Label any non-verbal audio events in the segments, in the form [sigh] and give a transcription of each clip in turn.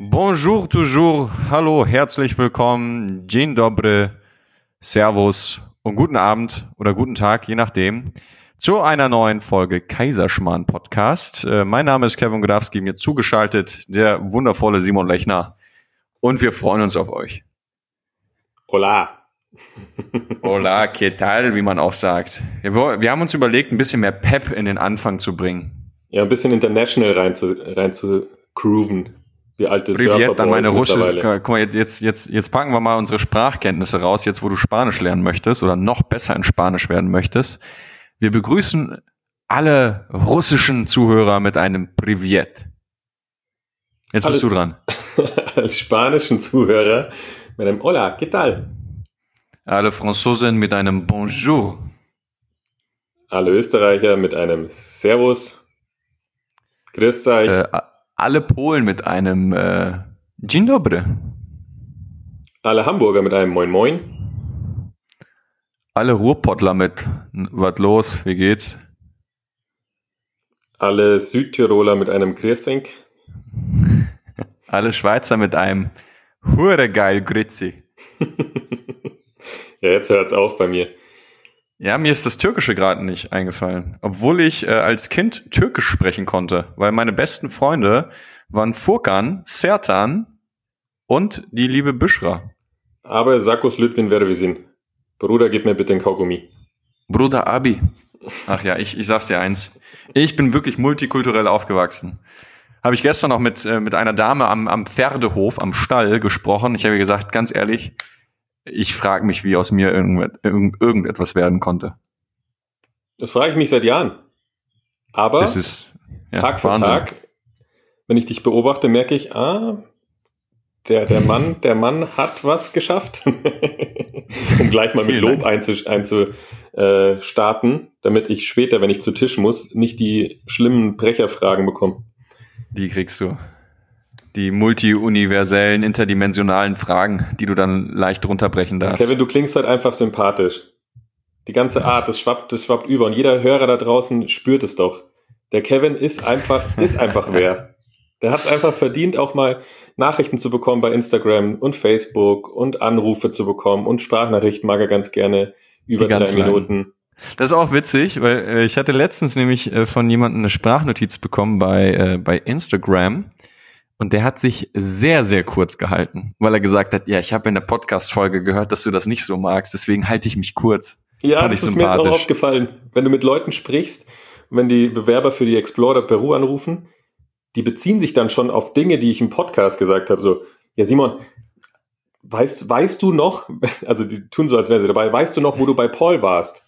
Bonjour toujours, hallo, herzlich willkommen, dzień dobry, servus und guten Abend oder guten Tag, je nachdem, zu einer neuen Folge Kaiserschmarrn Podcast. Äh, mein Name ist Kevin Godowski, mir zugeschaltet der wundervolle Simon Lechner und wir freuen uns auf euch. Hola. [laughs] Hola, ¿qué tal, wie man auch sagt. Wir, wir haben uns überlegt, ein bisschen mehr Pep in den Anfang zu bringen. Ja, ein bisschen international rein zu, rein zu grooven. Wie alte Privet, dann meine Rusche. Guck mal, jetzt, jetzt, jetzt packen wir mal unsere Sprachkenntnisse raus, jetzt wo du Spanisch lernen möchtest oder noch besser in Spanisch werden möchtest. Wir begrüßen alle russischen Zuhörer mit einem Privet. Jetzt bist alle, du dran. alle [laughs] spanischen Zuhörer mit einem Hola, ¿qué tal? Alle Franzosen mit einem Bonjour. Alle Österreicher mit einem Servus. Grüß euch. Äh, alle Polen mit einem äh, Dzień dobry. Alle Hamburger mit einem Moin Moin. Alle Ruhrpottler mit Was los, wie geht's? Alle Südtiroler mit einem Grüßink. [laughs] Alle Schweizer mit einem Hure geil [laughs] ja, jetzt hört's auf bei mir. Ja, mir ist das Türkische gerade nicht eingefallen, obwohl ich äh, als Kind Türkisch sprechen konnte, weil meine besten Freunde waren Furkan, Sertan und die liebe Büschra. Aber Sakos Lütwin wir sind. Bruder, gib mir bitte ein Kaugummi. Bruder Abi. Ach ja, ich, ich sag's dir eins. Ich bin wirklich multikulturell aufgewachsen. Habe ich gestern noch mit, äh, mit einer Dame am, am Pferdehof, am Stall gesprochen. Ich habe gesagt, ganz ehrlich, ich frage mich, wie aus mir irgend, irgendetwas werden konnte. Das frage ich mich seit Jahren. Aber das ist, ja, Tag für Wahnsinn. Tag, wenn ich dich beobachte, merke ich, ah, der, der Mann, der Mann hat was geschafft. [laughs] um gleich mal mit Lob einzustarten, äh, damit ich später, wenn ich zu Tisch muss, nicht die schlimmen Brecherfragen bekomme. Die kriegst du die multi-universellen, interdimensionalen Fragen, die du dann leicht runterbrechen darfst. Kevin, du klingst halt einfach sympathisch. Die ganze Art, das schwappt, das schwappt über. Und jeder Hörer da draußen spürt es doch. Der Kevin ist einfach, ist einfach wer. Der hat es einfach verdient, auch mal Nachrichten zu bekommen bei Instagram und Facebook und Anrufe zu bekommen und Sprachnachrichten mag er ganz gerne über drei Minuten. Lang. Das ist auch witzig, weil äh, ich hatte letztens nämlich äh, von jemandem eine Sprachnotiz bekommen bei, äh, bei Instagram. Und der hat sich sehr, sehr kurz gehalten, weil er gesagt hat, ja, ich habe in der Podcast-Folge gehört, dass du das nicht so magst, deswegen halte ich mich kurz. Ja, Fand das ist mir jetzt auch aufgefallen. Wenn du mit Leuten sprichst, wenn die Bewerber für die Explorer Peru anrufen, die beziehen sich dann schon auf Dinge, die ich im Podcast gesagt habe. So, ja, Simon, weißt, weißt du noch, [laughs] also die tun so, als wären sie dabei, weißt du noch, wo du bei Paul warst?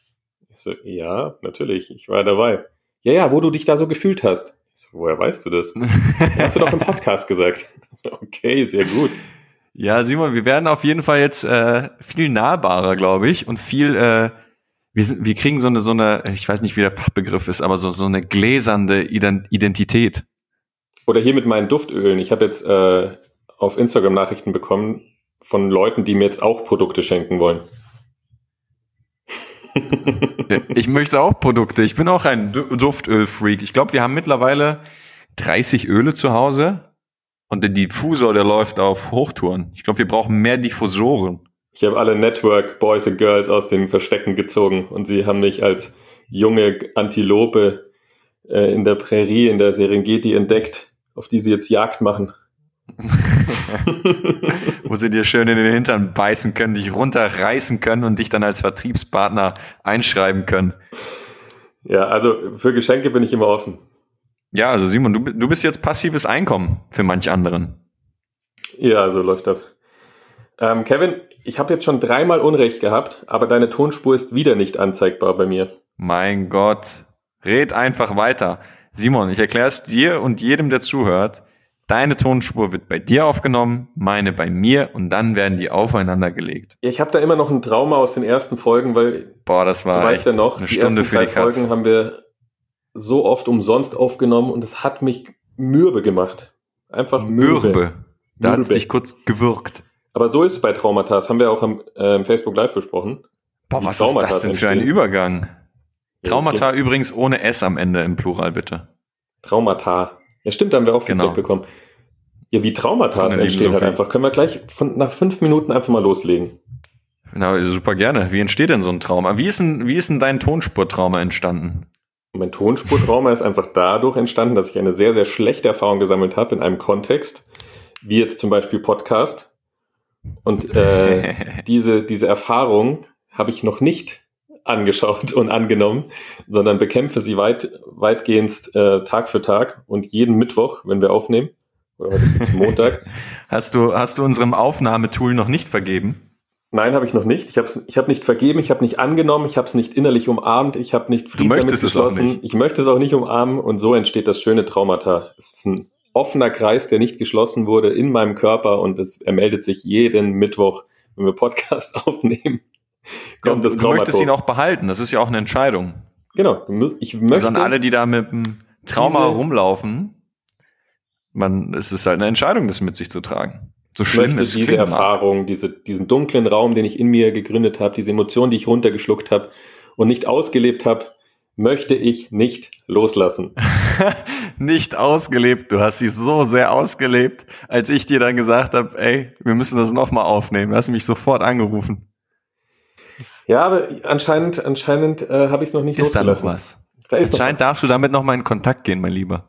Ich so, ja, natürlich, ich war dabei. Ja, ja, wo du dich da so gefühlt hast. So, woher weißt du das? [laughs] Hast du doch im Podcast gesagt. [laughs] Okay, sehr gut. Ja, Simon, wir werden auf jeden Fall jetzt äh, viel nahbarer, glaube ich, und viel, äh, wir, sind, wir kriegen so eine, so eine, ich weiß nicht, wie der Fachbegriff ist, aber so, so eine gläsernde Identität. Oder hier mit meinen Duftölen. Ich habe jetzt äh, auf Instagram Nachrichten bekommen von Leuten, die mir jetzt auch Produkte schenken wollen. [laughs] ich möchte auch Produkte. Ich bin auch ein Duftölfreak. Ich glaube, wir haben mittlerweile 30 Öle zu Hause und der Diffusor, der läuft auf Hochtouren. Ich glaube, wir brauchen mehr Diffusoren. Ich habe alle Network Boys und Girls aus den Verstecken gezogen und sie haben mich als junge Antilope äh, in der Prärie, in der Serengeti entdeckt, auf die sie jetzt Jagd machen. [laughs] Wo sie dir schön in den Hintern beißen können, dich runterreißen können und dich dann als Vertriebspartner einschreiben können. Ja, also für Geschenke bin ich immer offen. Ja, also Simon, du, du bist jetzt passives Einkommen für manch anderen. Ja, so läuft das. Ähm, Kevin, ich habe jetzt schon dreimal Unrecht gehabt, aber deine Tonspur ist wieder nicht anzeigbar bei mir. Mein Gott, red einfach weiter. Simon, ich erkläre es dir und jedem, der zuhört. Deine Tonspur wird bei dir aufgenommen, meine bei mir und dann werden die aufeinander gelegt. Ich habe da immer noch ein Trauma aus den ersten Folgen, weil Boah, das war du weißt ja noch, eine Stunde die ersten für drei die Folgen haben wir so oft umsonst aufgenommen und es hat mich mürbe gemacht. Einfach mürbe. mürbe. Da hat es dich kurz gewürgt. Aber so ist es bei Traumata. Das haben wir auch am äh, Facebook Live besprochen. Boah, was ist das denn für ein Übergang? Traumata übrigens ohne S am Ende im Plural, bitte. Traumata. Ja, stimmt, da haben wir auch Feedback genau. bekommen. Ja, wie Traumata entstehen halt einfach. Können wir gleich von, nach fünf Minuten einfach mal loslegen. Na, super gerne. Wie entsteht denn so ein Trauma? Wie ist denn, wie ist denn dein Tonspurtrauma entstanden? Mein Tonspurtrauma ist einfach dadurch entstanden, dass ich eine sehr, sehr schlechte Erfahrung gesammelt habe in einem Kontext, wie jetzt zum Beispiel Podcast. Und äh, [laughs] diese, diese Erfahrung habe ich noch nicht angeschaut und angenommen, sondern bekämpfe sie weit, weitgehend äh, Tag für Tag und jeden Mittwoch, wenn wir aufnehmen. Oder heute ist jetzt Montag. [laughs] hast du, hast du unserem Aufnahmetool noch nicht vergeben? Nein, habe ich noch nicht. Ich habe ich hab nicht vergeben, ich habe nicht angenommen, ich habe es nicht innerlich umarmt, ich habe nicht Frieden du möchtest. Es auch nicht. Ich möchte es auch nicht umarmen und so entsteht das schöne Traumata. Es ist ein offener Kreis, der nicht geschlossen wurde in meinem Körper und es, er meldet sich jeden Mittwoch, wenn wir Podcast [laughs] aufnehmen. Kommt ja, das du möchtest ihn auch behalten, das ist ja auch eine Entscheidung. Genau, ich möchte. Also an alle, die da mit dem Trauma rumlaufen, man, es ist halt eine Entscheidung, das mit sich zu tragen. So schlimm ist diese Erfahrung, diese, diesen dunklen Raum, den ich in mir gegründet habe, diese Emotionen, die ich runtergeschluckt habe und nicht ausgelebt habe, möchte ich nicht loslassen. [laughs] nicht ausgelebt. Du hast sie so sehr ausgelebt, als ich dir dann gesagt habe, ey, wir müssen das nochmal aufnehmen. Du hast mich sofort angerufen. [laughs] Ja, aber anscheinend, anscheinend äh, habe ich es noch nicht ist losgelassen. Da noch was. Da ist anscheinend noch was. darfst du damit nochmal in Kontakt gehen, mein Lieber.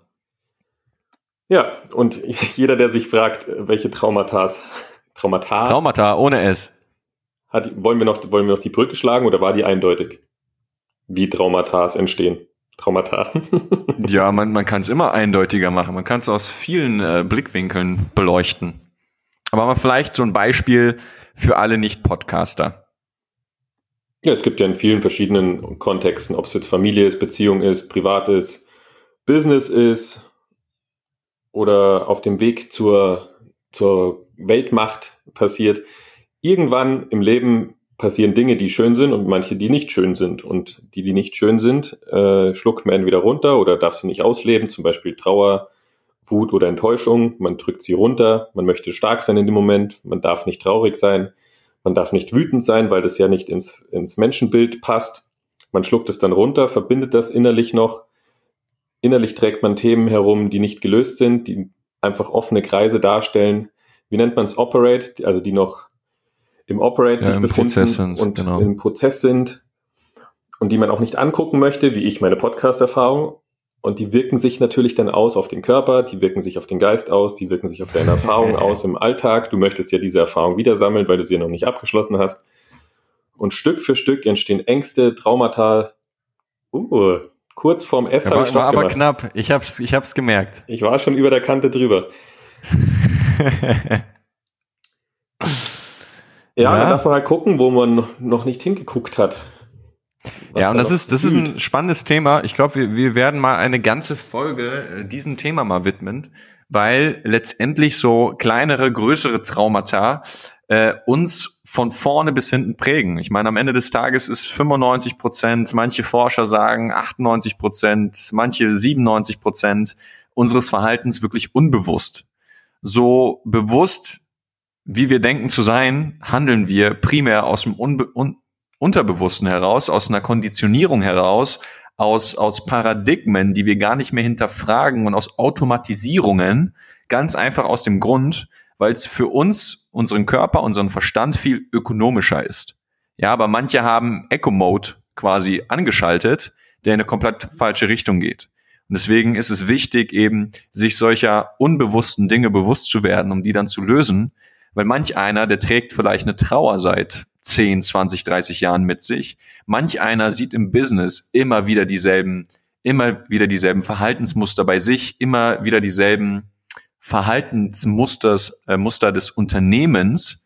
Ja, und [laughs] jeder, der sich fragt, welche Traumata, Traumata, Traumata ohne S. Hat, wollen, wir noch, wollen wir noch die Brücke schlagen oder war die eindeutig? Wie Traumata entstehen? Traumata. [laughs] ja, man, man kann es immer eindeutiger machen. Man kann es aus vielen äh, Blickwinkeln beleuchten. Aber mal vielleicht so ein Beispiel für alle Nicht-Podcaster. Ja, es gibt ja in vielen verschiedenen Kontexten, ob es jetzt Familie ist, Beziehung ist, privat ist, Business ist, oder auf dem Weg zur, zur Weltmacht passiert. Irgendwann im Leben passieren Dinge, die schön sind und manche, die nicht schön sind. Und die, die nicht schön sind, äh, schluckt man entweder runter oder darf sie nicht ausleben, zum Beispiel Trauer, Wut oder Enttäuschung. Man drückt sie runter, man möchte stark sein in dem Moment, man darf nicht traurig sein, man darf nicht wütend sein, weil das ja nicht ins, ins Menschenbild passt. Man schluckt es dann runter, verbindet das innerlich noch Innerlich trägt man Themen herum, die nicht gelöst sind, die einfach offene Kreise darstellen. Wie nennt man es? Operate, also die noch im Operate ja, sich befinden sind, und genau. im Prozess sind und die man auch nicht angucken möchte, wie ich meine Podcast-Erfahrung. Und die wirken sich natürlich dann aus auf den Körper, die wirken sich auf den Geist aus, die wirken sich auf deine Erfahrung [laughs] aus im Alltag. Du möchtest ja diese Erfahrung wieder sammeln, weil du sie ja noch nicht abgeschlossen hast. Und Stück für Stück entstehen Ängste, Traumata. Uh, kurz vorm S habe ich War aber gemacht. knapp. Ich hab's, ich hab's gemerkt. Ich war schon über der Kante drüber. [laughs] ja, ja, da darf man halt gucken, wo man noch nicht hingeguckt hat. Ja, und das ist, das ist ein spannendes Thema. Ich glaube, wir, wir werden mal eine ganze Folge äh, diesem Thema mal widmen, weil letztendlich so kleinere, größere Traumata äh, uns von vorne bis hinten prägen. Ich meine, am Ende des Tages ist 95 Prozent, manche Forscher sagen 98 Prozent, manche 97 Prozent unseres Verhaltens wirklich unbewusst. So bewusst, wie wir denken zu sein, handeln wir primär aus dem Unbe Un Unterbewussten heraus, aus einer Konditionierung heraus, aus, aus Paradigmen, die wir gar nicht mehr hinterfragen und aus Automatisierungen, ganz einfach aus dem Grund, weil es für uns, unseren Körper, unseren Verstand viel ökonomischer ist. Ja, aber manche haben Eco-Mode quasi angeschaltet, der in eine komplett falsche Richtung geht. Und deswegen ist es wichtig, eben sich solcher unbewussten Dinge bewusst zu werden, um die dann zu lösen. Weil manch einer, der trägt vielleicht eine Trauer seit 10, 20, 30 Jahren mit sich. Manch einer sieht im Business immer wieder dieselben, immer wieder dieselben Verhaltensmuster bei sich, immer wieder dieselben Verhaltensmusters, äh, Muster des Unternehmens.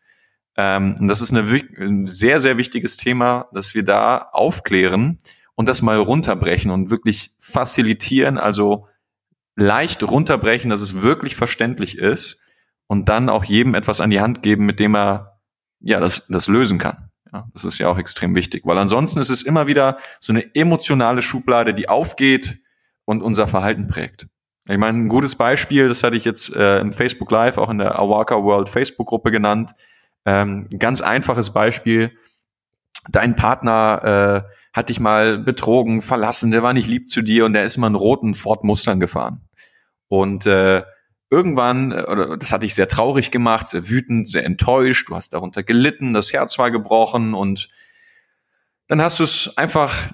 Ähm, und das ist eine, ein sehr, sehr wichtiges Thema, dass wir da aufklären und das mal runterbrechen und wirklich facilitieren, also leicht runterbrechen, dass es wirklich verständlich ist und dann auch jedem etwas an die Hand geben, mit dem er ja das, das lösen kann. Ja, das ist ja auch extrem wichtig, weil ansonsten ist es immer wieder so eine emotionale Schublade, die aufgeht und unser Verhalten prägt. Ich meine, ein gutes Beispiel, das hatte ich jetzt äh, im Facebook Live, auch in der Awaka World Facebook-Gruppe genannt. Ähm, ganz einfaches Beispiel. Dein Partner äh, hat dich mal betrogen, verlassen, der war nicht lieb zu dir und der ist mal einen roten Ford Mustang gefahren. Und äh, irgendwann, äh, oder das hat dich sehr traurig gemacht, sehr wütend, sehr enttäuscht, du hast darunter gelitten, das Herz war gebrochen und dann hast du es einfach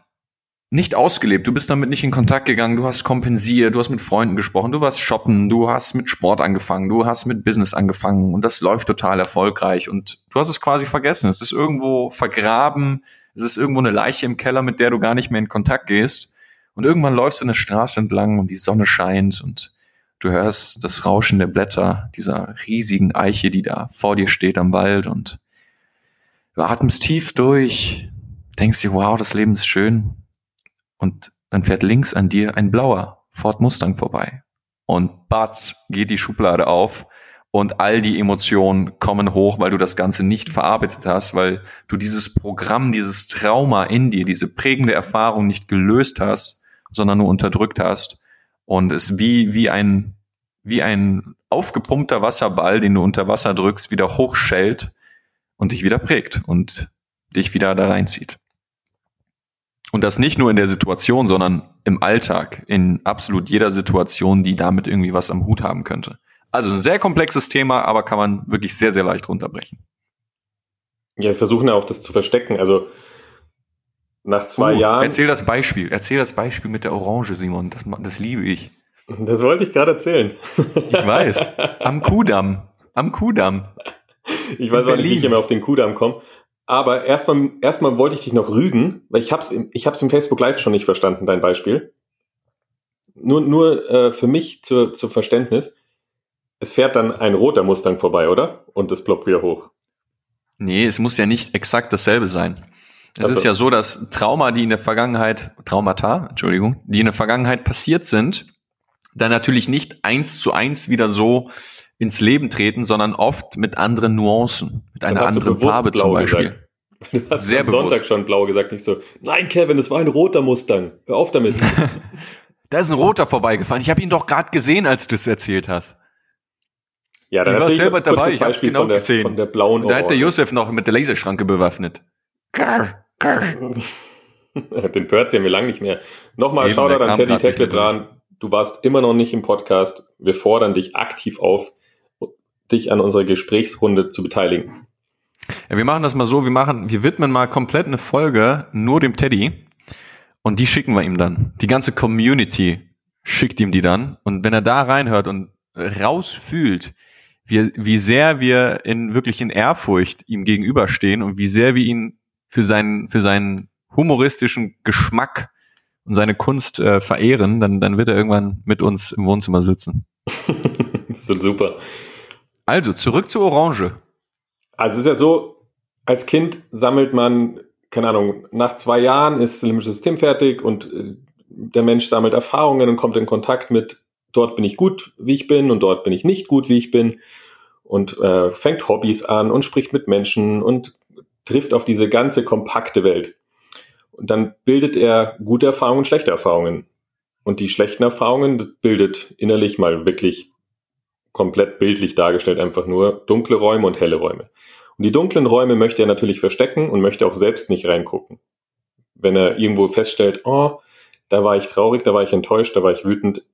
nicht ausgelebt. Du bist damit nicht in Kontakt gegangen. Du hast kompensiert. Du hast mit Freunden gesprochen. Du warst shoppen. Du hast mit Sport angefangen. Du hast mit Business angefangen. Und das läuft total erfolgreich. Und du hast es quasi vergessen. Es ist irgendwo vergraben. Es ist irgendwo eine Leiche im Keller, mit der du gar nicht mehr in Kontakt gehst. Und irgendwann läufst du eine Straße entlang und die Sonne scheint und du hörst das Rauschen der Blätter dieser riesigen Eiche, die da vor dir steht am Wald und du atmest tief durch, denkst dir, wow, das Leben ist schön und dann fährt links an dir ein blauer Ford Mustang vorbei. Und batz geht die Schublade auf und all die Emotionen kommen hoch, weil du das Ganze nicht verarbeitet hast, weil du dieses Programm, dieses Trauma in dir, diese prägende Erfahrung nicht gelöst hast, sondern nur unterdrückt hast und es wie, wie ein, wie ein aufgepumpter Wasserball, den du unter Wasser drückst, wieder hochschellt und dich wieder prägt und dich wieder da reinzieht. Und das nicht nur in der Situation, sondern im Alltag, in absolut jeder Situation, die damit irgendwie was am Hut haben könnte. Also ein sehr komplexes Thema, aber kann man wirklich sehr, sehr leicht runterbrechen. Ja, wir versuchen ja auch das zu verstecken. Also nach zwei uh, Jahren. Erzähl das Beispiel. Erzähl das Beispiel mit der Orange, Simon. Das, das liebe ich. Das wollte ich gerade erzählen. Ich weiß. Am Kudamm. Am Kudamm. Ich weiß auch nicht, wie ich immer auf den Kudamm komme. Aber erstmal, erstmal wollte ich dich noch rügen, weil ich hab's, im, ich hab's im Facebook Live schon nicht verstanden, dein Beispiel. Nur, nur äh, für mich zur, zur Verständnis. Es fährt dann ein roter Mustang vorbei, oder? Und es ploppt wieder hoch. Nee, es muss ja nicht exakt dasselbe sein. Es also. ist ja so, dass Trauma, die in der Vergangenheit, Traumata, Entschuldigung, die in der Vergangenheit passiert sind, dann natürlich nicht eins zu eins wieder so ins Leben treten, sondern oft mit anderen Nuancen, mit einer anderen Farbe zum Beispiel. Gesagt. Hast Sehr am bewusst. Sonntag schon blau gesagt, nicht so, nein, Kevin, es war ein roter Mustang. Hör auf damit. [laughs] da ist ein roter vorbeigefahren. Ich habe ihn doch gerade gesehen, als du es erzählt hast. Ja, dann ich war selber dabei, ich habe es genau der, gesehen. Von der blauen da hat der Josef noch mit der Laserschranke bewaffnet. Grr, grr. [laughs] Den Perz haben wir lang nicht mehr. Nochmal Shoutout an Teddy Tacklet dran. Du warst immer noch nicht im Podcast. Wir fordern dich aktiv auf, dich an unserer Gesprächsrunde zu beteiligen. Ja, wir machen das mal so, wir machen, wir widmen mal komplett eine Folge nur dem Teddy und die schicken wir ihm dann. Die ganze Community schickt ihm die dann und wenn er da reinhört und rausfühlt, wie, wie sehr wir in wirklich in Ehrfurcht ihm gegenüberstehen und wie sehr wir ihn für seinen, für seinen humoristischen Geschmack und seine Kunst äh, verehren, dann, dann wird er irgendwann mit uns im Wohnzimmer sitzen. [laughs] das wird super. Also, zurück zur Orange. Also es ist ja so, als Kind sammelt man, keine Ahnung, nach zwei Jahren ist das limbische System fertig und äh, der Mensch sammelt Erfahrungen und kommt in Kontakt mit, dort bin ich gut, wie ich bin und dort bin ich nicht gut, wie ich bin und äh, fängt Hobbys an und spricht mit Menschen und trifft auf diese ganze kompakte Welt. Und dann bildet er gute Erfahrungen schlechte Erfahrungen. Und die schlechten Erfahrungen bildet innerlich mal wirklich komplett bildlich dargestellt, einfach nur dunkle Räume und helle Räume. Und die dunklen Räume möchte er natürlich verstecken und möchte auch selbst nicht reingucken. Wenn er irgendwo feststellt, oh, da war ich traurig, da war ich enttäuscht, da war ich wütend,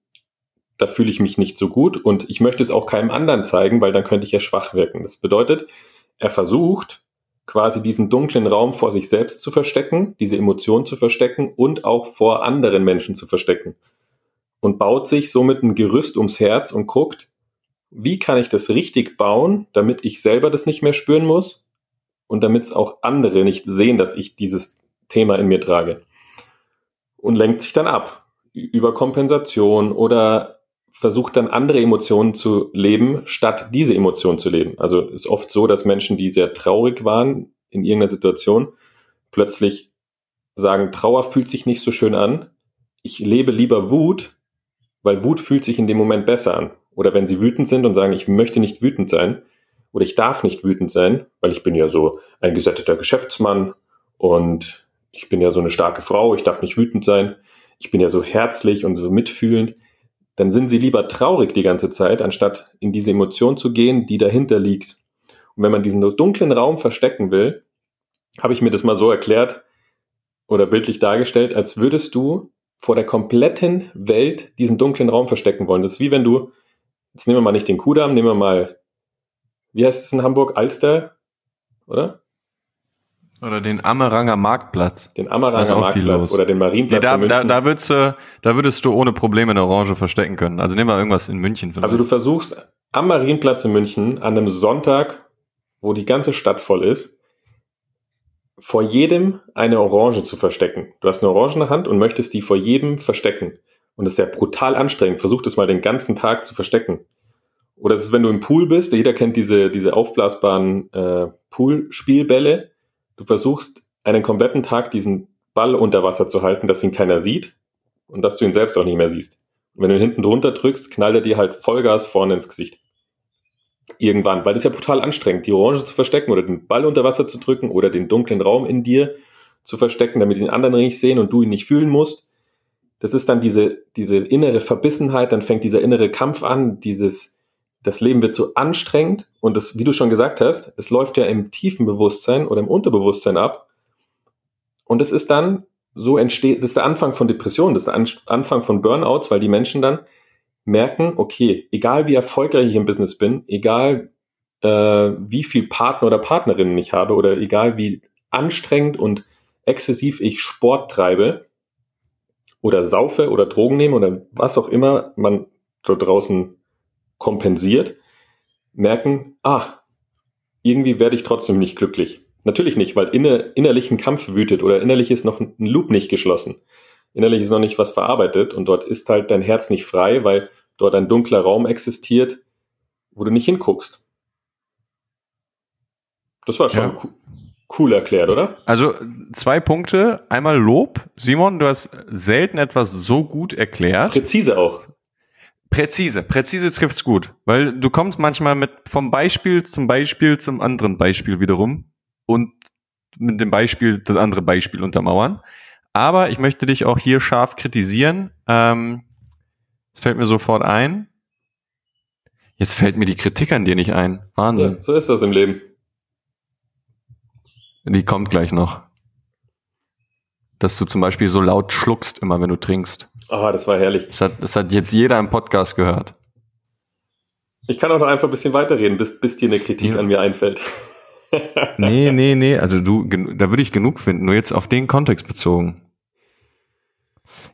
da fühle ich mich nicht so gut und ich möchte es auch keinem anderen zeigen, weil dann könnte ich ja schwach wirken. Das bedeutet, er versucht quasi diesen dunklen Raum vor sich selbst zu verstecken, diese Emotion zu verstecken und auch vor anderen Menschen zu verstecken. Und baut sich somit ein Gerüst ums Herz und guckt, wie kann ich das richtig bauen, damit ich selber das nicht mehr spüren muss und damit es auch andere nicht sehen, dass ich dieses Thema in mir trage. Und lenkt sich dann ab über Kompensation oder versucht dann andere Emotionen zu leben, statt diese Emotion zu leben. Also ist oft so, dass Menschen, die sehr traurig waren in irgendeiner Situation, plötzlich sagen, Trauer fühlt sich nicht so schön an. Ich lebe lieber Wut, weil Wut fühlt sich in dem Moment besser an. Oder wenn sie wütend sind und sagen, ich möchte nicht wütend sein oder ich darf nicht wütend sein, weil ich bin ja so ein gesätteter Geschäftsmann und ich bin ja so eine starke Frau, ich darf nicht wütend sein, ich bin ja so herzlich und so mitfühlend, dann sind sie lieber traurig die ganze Zeit, anstatt in diese Emotion zu gehen, die dahinter liegt. Und wenn man diesen dunklen Raum verstecken will, habe ich mir das mal so erklärt oder bildlich dargestellt, als würdest du vor der kompletten Welt diesen dunklen Raum verstecken wollen. Das ist wie wenn du jetzt nehmen wir mal nicht den Kudamm, nehmen wir mal, wie heißt es in Hamburg? Alster, oder? Oder den Ameranger Marktplatz. Den Ameranger Marktplatz oder den Marienplatz nee, da, in München. Da, da, würdest du, da würdest du ohne Probleme eine Orange verstecken können. Also nehmen wir irgendwas in München. Vielleicht. Also du versuchst am Marienplatz in München an einem Sonntag, wo die ganze Stadt voll ist, vor jedem eine Orange zu verstecken. Du hast eine Orange in der Hand und möchtest die vor jedem verstecken. Und das ist ja brutal anstrengend. Versuch das mal den ganzen Tag zu verstecken. Oder es ist, wenn du im Pool bist, jeder kennt diese, diese aufblasbaren äh, Poolspielbälle. Du versuchst einen kompletten Tag diesen Ball unter Wasser zu halten, dass ihn keiner sieht und dass du ihn selbst auch nicht mehr siehst. Und wenn du ihn hinten drunter drückst, knallt er dir halt Vollgas vorne ins Gesicht. Irgendwann, weil das ist ja brutal anstrengend, die Orange zu verstecken oder den Ball unter Wasser zu drücken oder den dunklen Raum in dir zu verstecken, damit den anderen nicht sehen und du ihn nicht fühlen musst. Das ist dann diese, diese innere Verbissenheit, dann fängt dieser innere Kampf an, dieses, das Leben wird so anstrengend und das, wie du schon gesagt hast, es läuft ja im tiefen Bewusstsein oder im Unterbewusstsein ab. Und es ist dann, so entsteht, das ist der Anfang von Depressionen, das ist der Anfang von Burnouts, weil die Menschen dann merken, okay, egal wie erfolgreich ich im Business bin, egal äh, wie viel Partner oder Partnerinnen ich habe oder egal wie anstrengend und exzessiv ich Sport treibe oder saufe oder Drogen nehme oder was auch immer man dort draußen kompensiert, merken, ach, irgendwie werde ich trotzdem nicht glücklich. Natürlich nicht, weil inner, innerlich ein Kampf wütet oder innerlich ist noch ein Loop nicht geschlossen. Innerlich ist noch nicht was verarbeitet und dort ist halt dein Herz nicht frei, weil dort ein dunkler Raum existiert, wo du nicht hinguckst. Das war schon ja. cool erklärt, oder? Also zwei Punkte. Einmal Lob. Simon, du hast selten etwas so gut erklärt. Präzise auch. Präzise, präzise trifft's gut, weil du kommst manchmal mit vom Beispiel zum Beispiel zum anderen Beispiel wiederum und mit dem Beispiel das andere Beispiel untermauern. Aber ich möchte dich auch hier scharf kritisieren. Ähm, es fällt mir sofort ein. Jetzt fällt mir die Kritik an dir nicht ein. Wahnsinn. Ja, so ist das im Leben. Die kommt gleich noch. Dass du zum Beispiel so laut schluckst immer, wenn du trinkst. Ah, das war herrlich. Das hat, das hat jetzt jeder im Podcast gehört. Ich kann auch noch einfach ein bisschen weiterreden, bis, bis dir eine Kritik ja. an mir einfällt. [laughs] nee, nee, nee. Also du, da würde ich genug finden, nur jetzt auf den Kontext bezogen.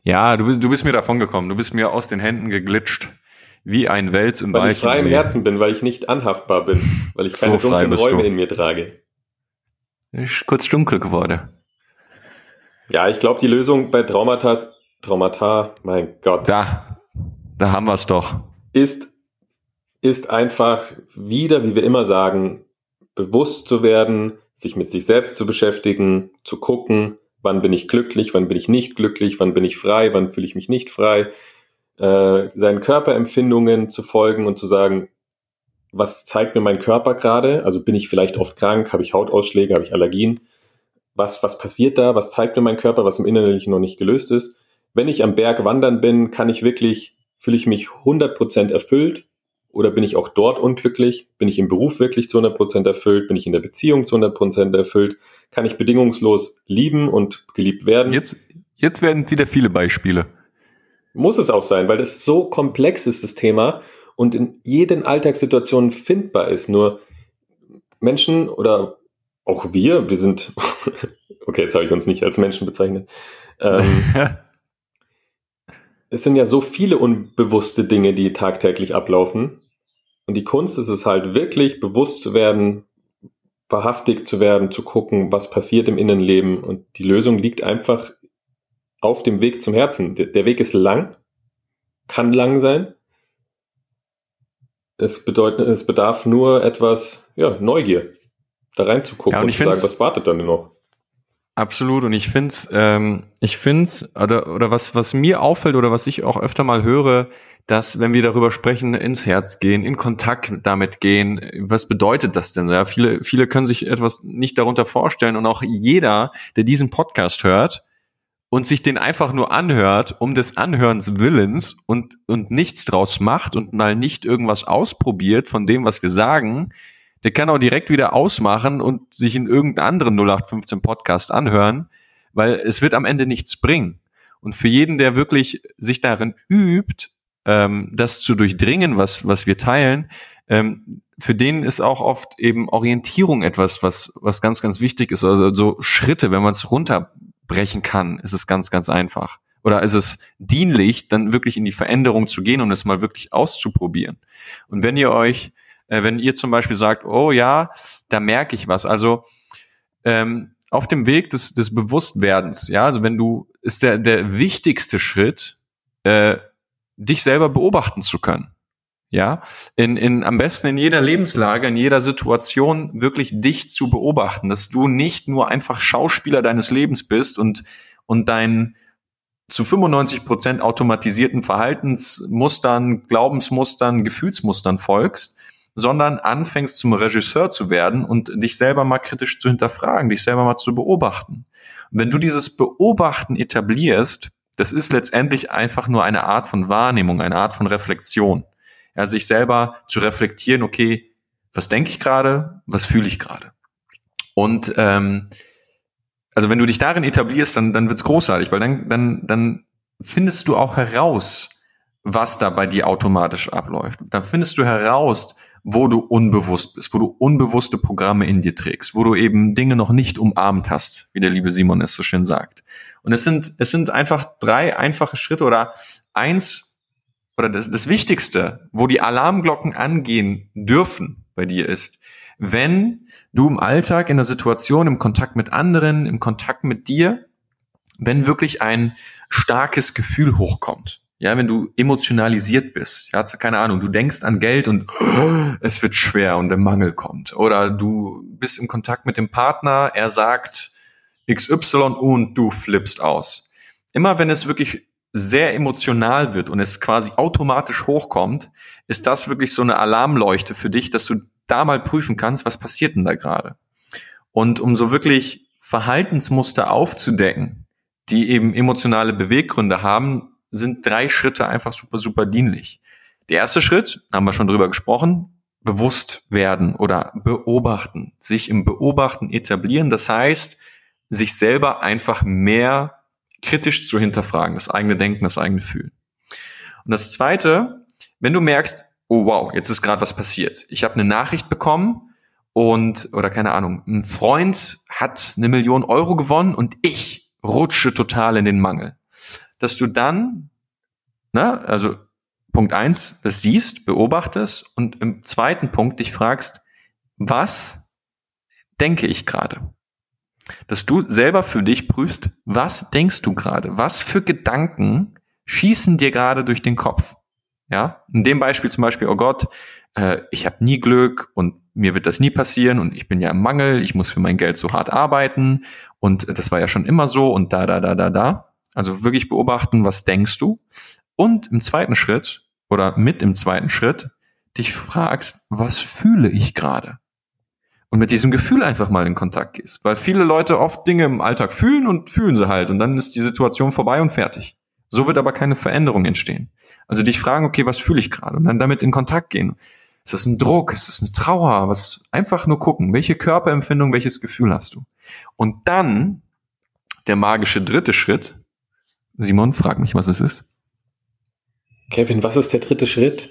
Ja, du bist, du bist mir davon gekommen. Du bist mir aus den Händen geglitscht. Wie ein Wels im Weil ich frei im Herzen bin, weil ich nicht anhaftbar bin. Weil ich [laughs] keine so dunklen Räume du. in mir trage. Ist kurz dunkel geworden. Ja, ich glaube, die Lösung bei Traumata, Traumata, mein Gott. Da, da haben wir es doch. Ist, ist einfach wieder, wie wir immer sagen, bewusst zu werden, sich mit sich selbst zu beschäftigen, zu gucken, wann bin ich glücklich, wann bin ich nicht glücklich, wann bin ich frei, wann fühle ich mich nicht frei, äh, seinen Körperempfindungen zu folgen und zu sagen, was zeigt mir mein Körper gerade? Also bin ich vielleicht oft krank, habe ich Hautausschläge, habe ich Allergien? Was, was passiert da? Was zeigt mir mein Körper, was im Innerlichen noch nicht gelöst ist? Wenn ich am Berg wandern bin, kann ich wirklich, fühle ich mich 100% erfüllt oder bin ich auch dort unglücklich? Bin ich im Beruf wirklich zu 100% erfüllt? Bin ich in der Beziehung zu 100% erfüllt? Kann ich bedingungslos lieben und geliebt werden? Jetzt, jetzt werden wieder viele Beispiele. Muss es auch sein, weil das so komplex ist, das Thema, und in jeden Alltagssituationen findbar ist. Nur Menschen oder auch wir, wir sind, [laughs] okay, jetzt habe ich uns nicht als Menschen bezeichnet. Ähm, [laughs] es sind ja so viele unbewusste Dinge, die tagtäglich ablaufen. Und die Kunst ist es halt wirklich bewusst zu werden, wahrhaftig zu werden, zu gucken, was passiert im Innenleben. Und die Lösung liegt einfach auf dem Weg zum Herzen. Der Weg ist lang, kann lang sein. Es bedeutet, es bedarf nur etwas, ja, Neugier, da reinzugucken ja, und, und zu sagen, was wartet dann noch? Absolut. Und ich finde ähm, ich finde oder, oder was, was mir auffällt oder was ich auch öfter mal höre, dass, wenn wir darüber sprechen, ins Herz gehen, in Kontakt damit gehen, was bedeutet das denn? Ja, viele, viele können sich etwas nicht darunter vorstellen und auch jeder, der diesen Podcast hört und sich den einfach nur anhört, um des Anhörens Willens und, und nichts draus macht und mal nicht irgendwas ausprobiert von dem, was wir sagen, der kann auch direkt wieder ausmachen und sich in irgendeinen anderen 0815 Podcast anhören, weil es wird am Ende nichts bringen. Und für jeden, der wirklich sich darin übt, ähm, das zu durchdringen, was, was wir teilen, ähm, für den ist auch oft eben Orientierung etwas, was, was ganz, ganz wichtig ist. Also so Schritte, wenn man es runterbrechen kann, ist es ganz, ganz einfach. Oder ist es dienlich, dann wirklich in die Veränderung zu gehen und es mal wirklich auszuprobieren. Und wenn ihr euch, äh, wenn ihr zum Beispiel sagt, oh ja, da merke ich was. Also ähm, auf dem Weg des, des Bewusstwerdens, ja, also wenn du, ist der, der wichtigste Schritt, äh, dich selber beobachten zu können. Ja, in, in, am besten in jeder Lebenslage, in jeder Situation wirklich dich zu beobachten, dass du nicht nur einfach Schauspieler deines Lebens bist und, und dein zu 95 Prozent automatisierten Verhaltensmustern, Glaubensmustern, Gefühlsmustern folgst, sondern anfängst zum Regisseur zu werden und dich selber mal kritisch zu hinterfragen, dich selber mal zu beobachten. Und wenn du dieses Beobachten etablierst, das ist letztendlich einfach nur eine Art von Wahrnehmung, eine Art von Reflexion. Ja, sich selber zu reflektieren, okay, was denke ich gerade, was fühle ich gerade? Und ähm, also wenn du dich darin etablierst, dann, dann wird's großartig, weil dann, dann, dann findest du auch heraus, was da bei dir automatisch abläuft. Dann findest du heraus, wo du unbewusst bist, wo du unbewusste Programme in dir trägst, wo du eben Dinge noch nicht umarmt hast, wie der liebe Simon es so schön sagt. Und es sind, es sind einfach drei einfache Schritte oder eins oder das, das Wichtigste, wo die Alarmglocken angehen dürfen bei dir ist, wenn du im Alltag, in der Situation, im Kontakt mit anderen, im Kontakt mit dir, wenn wirklich ein starkes Gefühl hochkommt. Ja, wenn du emotionalisiert bist, ja, keine Ahnung, du denkst an Geld und oh, es wird schwer und der Mangel kommt. Oder du bist im Kontakt mit dem Partner, er sagt XY und du flippst aus. Immer wenn es wirklich sehr emotional wird und es quasi automatisch hochkommt, ist das wirklich so eine Alarmleuchte für dich, dass du da mal prüfen kannst, was passiert denn da gerade. Und um so wirklich Verhaltensmuster aufzudecken, die eben emotionale Beweggründe haben, sind drei Schritte einfach super, super dienlich. Der erste Schritt, haben wir schon drüber gesprochen, bewusst werden oder beobachten, sich im Beobachten etablieren. Das heißt, sich selber einfach mehr kritisch zu hinterfragen, das eigene Denken, das eigene Fühlen. Und das zweite, wenn du merkst, oh wow, jetzt ist gerade was passiert. Ich habe eine Nachricht bekommen und, oder keine Ahnung, ein Freund hat eine Million Euro gewonnen und ich rutsche total in den Mangel dass du dann, na, also Punkt eins, das siehst, beobachtest und im zweiten Punkt dich fragst, was denke ich gerade? Dass du selber für dich prüfst, was denkst du gerade? Was für Gedanken schießen dir gerade durch den Kopf? Ja, in dem Beispiel zum Beispiel, oh Gott, äh, ich habe nie Glück und mir wird das nie passieren und ich bin ja im Mangel, ich muss für mein Geld so hart arbeiten und das war ja schon immer so und da, da, da, da, da. Also wirklich beobachten, was denkst du? Und im zweiten Schritt oder mit im zweiten Schritt dich fragst, was fühle ich gerade? Und mit diesem Gefühl einfach mal in Kontakt gehst. Weil viele Leute oft Dinge im Alltag fühlen und fühlen sie halt und dann ist die Situation vorbei und fertig. So wird aber keine Veränderung entstehen. Also dich fragen, okay, was fühle ich gerade? Und dann damit in Kontakt gehen. Ist das ein Druck? Ist das eine Trauer? Was? Einfach nur gucken. Welche Körperempfindung, welches Gefühl hast du? Und dann der magische dritte Schritt, Simon, frag mich, was es ist. Kevin, was ist der dritte Schritt?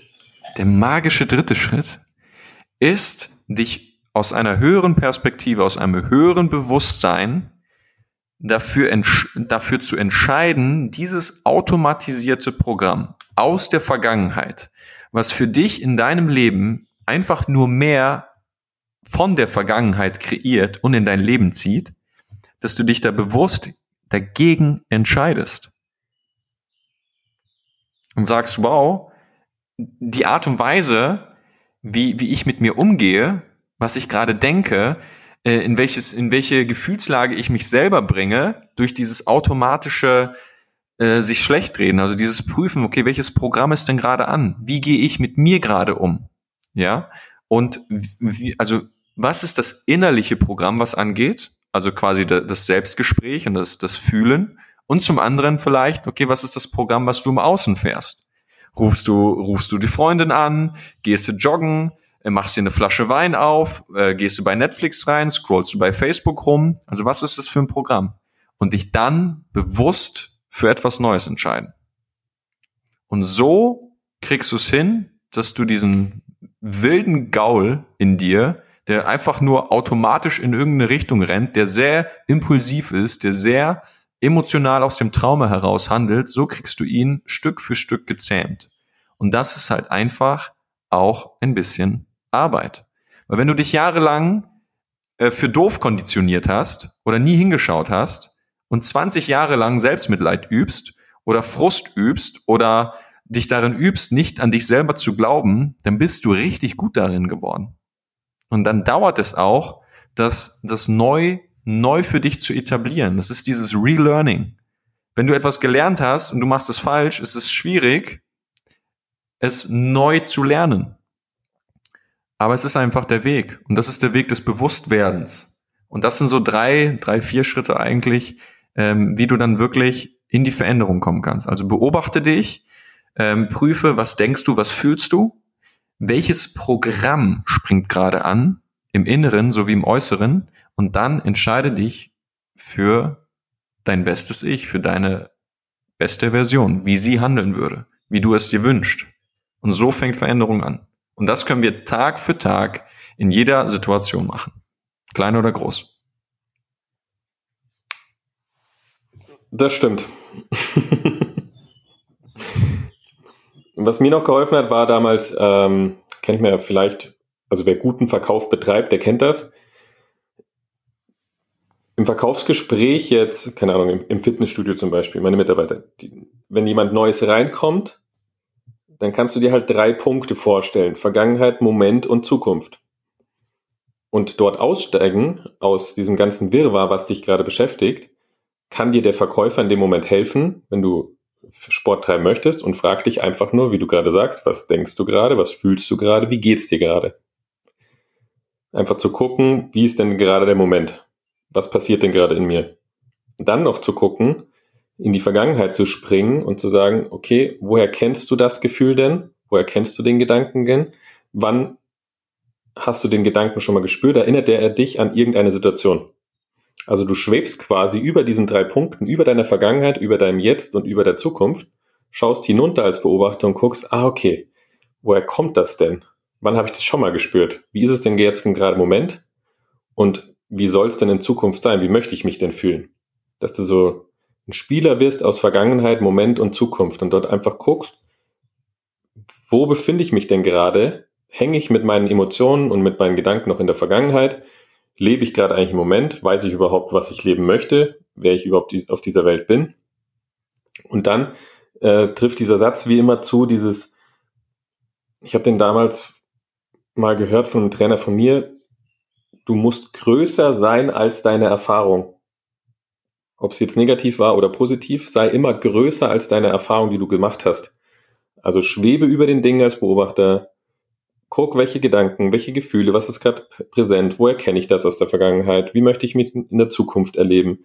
Der magische dritte Schritt ist, dich aus einer höheren Perspektive, aus einem höheren Bewusstsein dafür, dafür zu entscheiden, dieses automatisierte Programm aus der Vergangenheit, was für dich in deinem Leben einfach nur mehr von der Vergangenheit kreiert und in dein Leben zieht, dass du dich da bewusst dagegen entscheidest und sagst, wow, die Art und Weise, wie, wie ich mit mir umgehe, was ich gerade denke, äh, in welches, in welche Gefühlslage ich mich selber bringe, durch dieses automatische äh, sich schlecht reden, also dieses Prüfen, okay, welches Programm ist denn gerade an? Wie gehe ich mit mir gerade um? Ja, und wie, also was ist das innerliche Programm, was angeht? Also quasi das Selbstgespräch und das, das Fühlen. Und zum anderen vielleicht, okay, was ist das Programm, was du im Außen fährst? Rufst du, rufst du die Freundin an, gehst du joggen, äh, machst dir eine Flasche Wein auf, äh, gehst du bei Netflix rein, scrollst du bei Facebook rum. Also was ist das für ein Programm? Und dich dann bewusst für etwas Neues entscheiden. Und so kriegst du es hin, dass du diesen wilden Gaul in dir, der einfach nur automatisch in irgendeine Richtung rennt, der sehr impulsiv ist, der sehr emotional aus dem Trauma heraus handelt, so kriegst du ihn Stück für Stück gezähmt. Und das ist halt einfach auch ein bisschen Arbeit. Weil wenn du dich jahrelang äh, für doof konditioniert hast oder nie hingeschaut hast und 20 Jahre lang Selbstmitleid übst oder Frust übst oder dich darin übst, nicht an dich selber zu glauben, dann bist du richtig gut darin geworden. Und dann dauert es auch, das, das neu, neu für dich zu etablieren. Das ist dieses Relearning. Wenn du etwas gelernt hast und du machst es falsch, ist es schwierig, es neu zu lernen. Aber es ist einfach der Weg. Und das ist der Weg des Bewusstwerdens. Und das sind so drei, drei, vier Schritte eigentlich, ähm, wie du dann wirklich in die Veränderung kommen kannst. Also beobachte dich, ähm, prüfe, was denkst du, was fühlst du, welches Programm springt gerade an, im Inneren sowie im Äußeren, und dann entscheide dich für dein bestes Ich, für deine beste Version, wie sie handeln würde, wie du es dir wünschst. Und so fängt Veränderung an. Und das können wir Tag für Tag in jeder Situation machen. Klein oder groß. Das stimmt. [laughs] Was mir noch geholfen hat, war damals, ähm, kennt ja vielleicht, also wer guten Verkauf betreibt, der kennt das. Im Verkaufsgespräch jetzt, keine Ahnung, im, Fitnessstudio zum Beispiel, meine Mitarbeiter, die, wenn jemand Neues reinkommt, dann kannst du dir halt drei Punkte vorstellen. Vergangenheit, Moment und Zukunft. Und dort aussteigen aus diesem ganzen Wirrwarr, was dich gerade beschäftigt, kann dir der Verkäufer in dem Moment helfen, wenn du Sport treiben möchtest und frag dich einfach nur, wie du gerade sagst, was denkst du gerade, was fühlst du gerade, wie geht's dir gerade? Einfach zu gucken, wie ist denn gerade der Moment? Was passiert denn gerade in mir? Dann noch zu gucken, in die Vergangenheit zu springen und zu sagen, okay, woher kennst du das Gefühl denn? Woher kennst du den Gedanken denn? Wann hast du den Gedanken schon mal gespürt? Erinnert der dich an irgendeine Situation? Also du schwebst quasi über diesen drei Punkten, über deiner Vergangenheit, über deinem Jetzt und über der Zukunft, schaust hinunter als Beobachter und guckst, ah, okay, woher kommt das denn? Wann habe ich das schon mal gespürt? Wie ist es denn jetzt gerade im Moment? Und wie soll es denn in Zukunft sein? Wie möchte ich mich denn fühlen? Dass du so ein Spieler wirst aus Vergangenheit, Moment und Zukunft und dort einfach guckst, wo befinde ich mich denn gerade? Hänge ich mit meinen Emotionen und mit meinen Gedanken noch in der Vergangenheit? lebe ich gerade eigentlich im Moment? Weiß ich überhaupt, was ich leben möchte? Wer ich überhaupt auf dieser Welt bin? Und dann äh, trifft dieser Satz wie immer zu, dieses, ich habe den damals mal gehört von einem Trainer von mir, du musst größer sein als deine Erfahrung. Ob es jetzt negativ war oder positiv, sei immer größer als deine Erfahrung, die du gemacht hast. Also schwebe über den Dingen als Beobachter, guck, welche Gedanken, welche Gefühle, was ist gerade präsent, woher kenne ich das aus der Vergangenheit, wie möchte ich mich in der Zukunft erleben.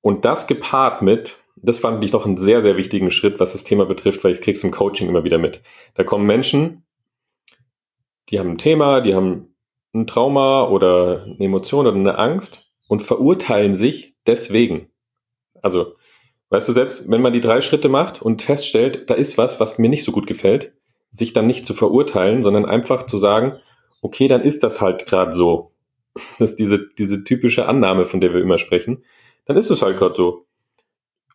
Und das gepaart mit, das fand ich noch einen sehr, sehr wichtigen Schritt, was das Thema betrifft, weil ich krieg's im Coaching immer wieder mit. Da kommen Menschen, die haben ein Thema, die haben ein Trauma oder eine Emotion oder eine Angst und verurteilen sich deswegen. Also, weißt du selbst, wenn man die drei Schritte macht und feststellt, da ist was, was mir nicht so gut gefällt, sich dann nicht zu verurteilen, sondern einfach zu sagen, okay, dann ist das halt gerade so. [laughs] Das ist diese, diese typische Annahme, von der wir immer sprechen. Dann ist es halt gerade so.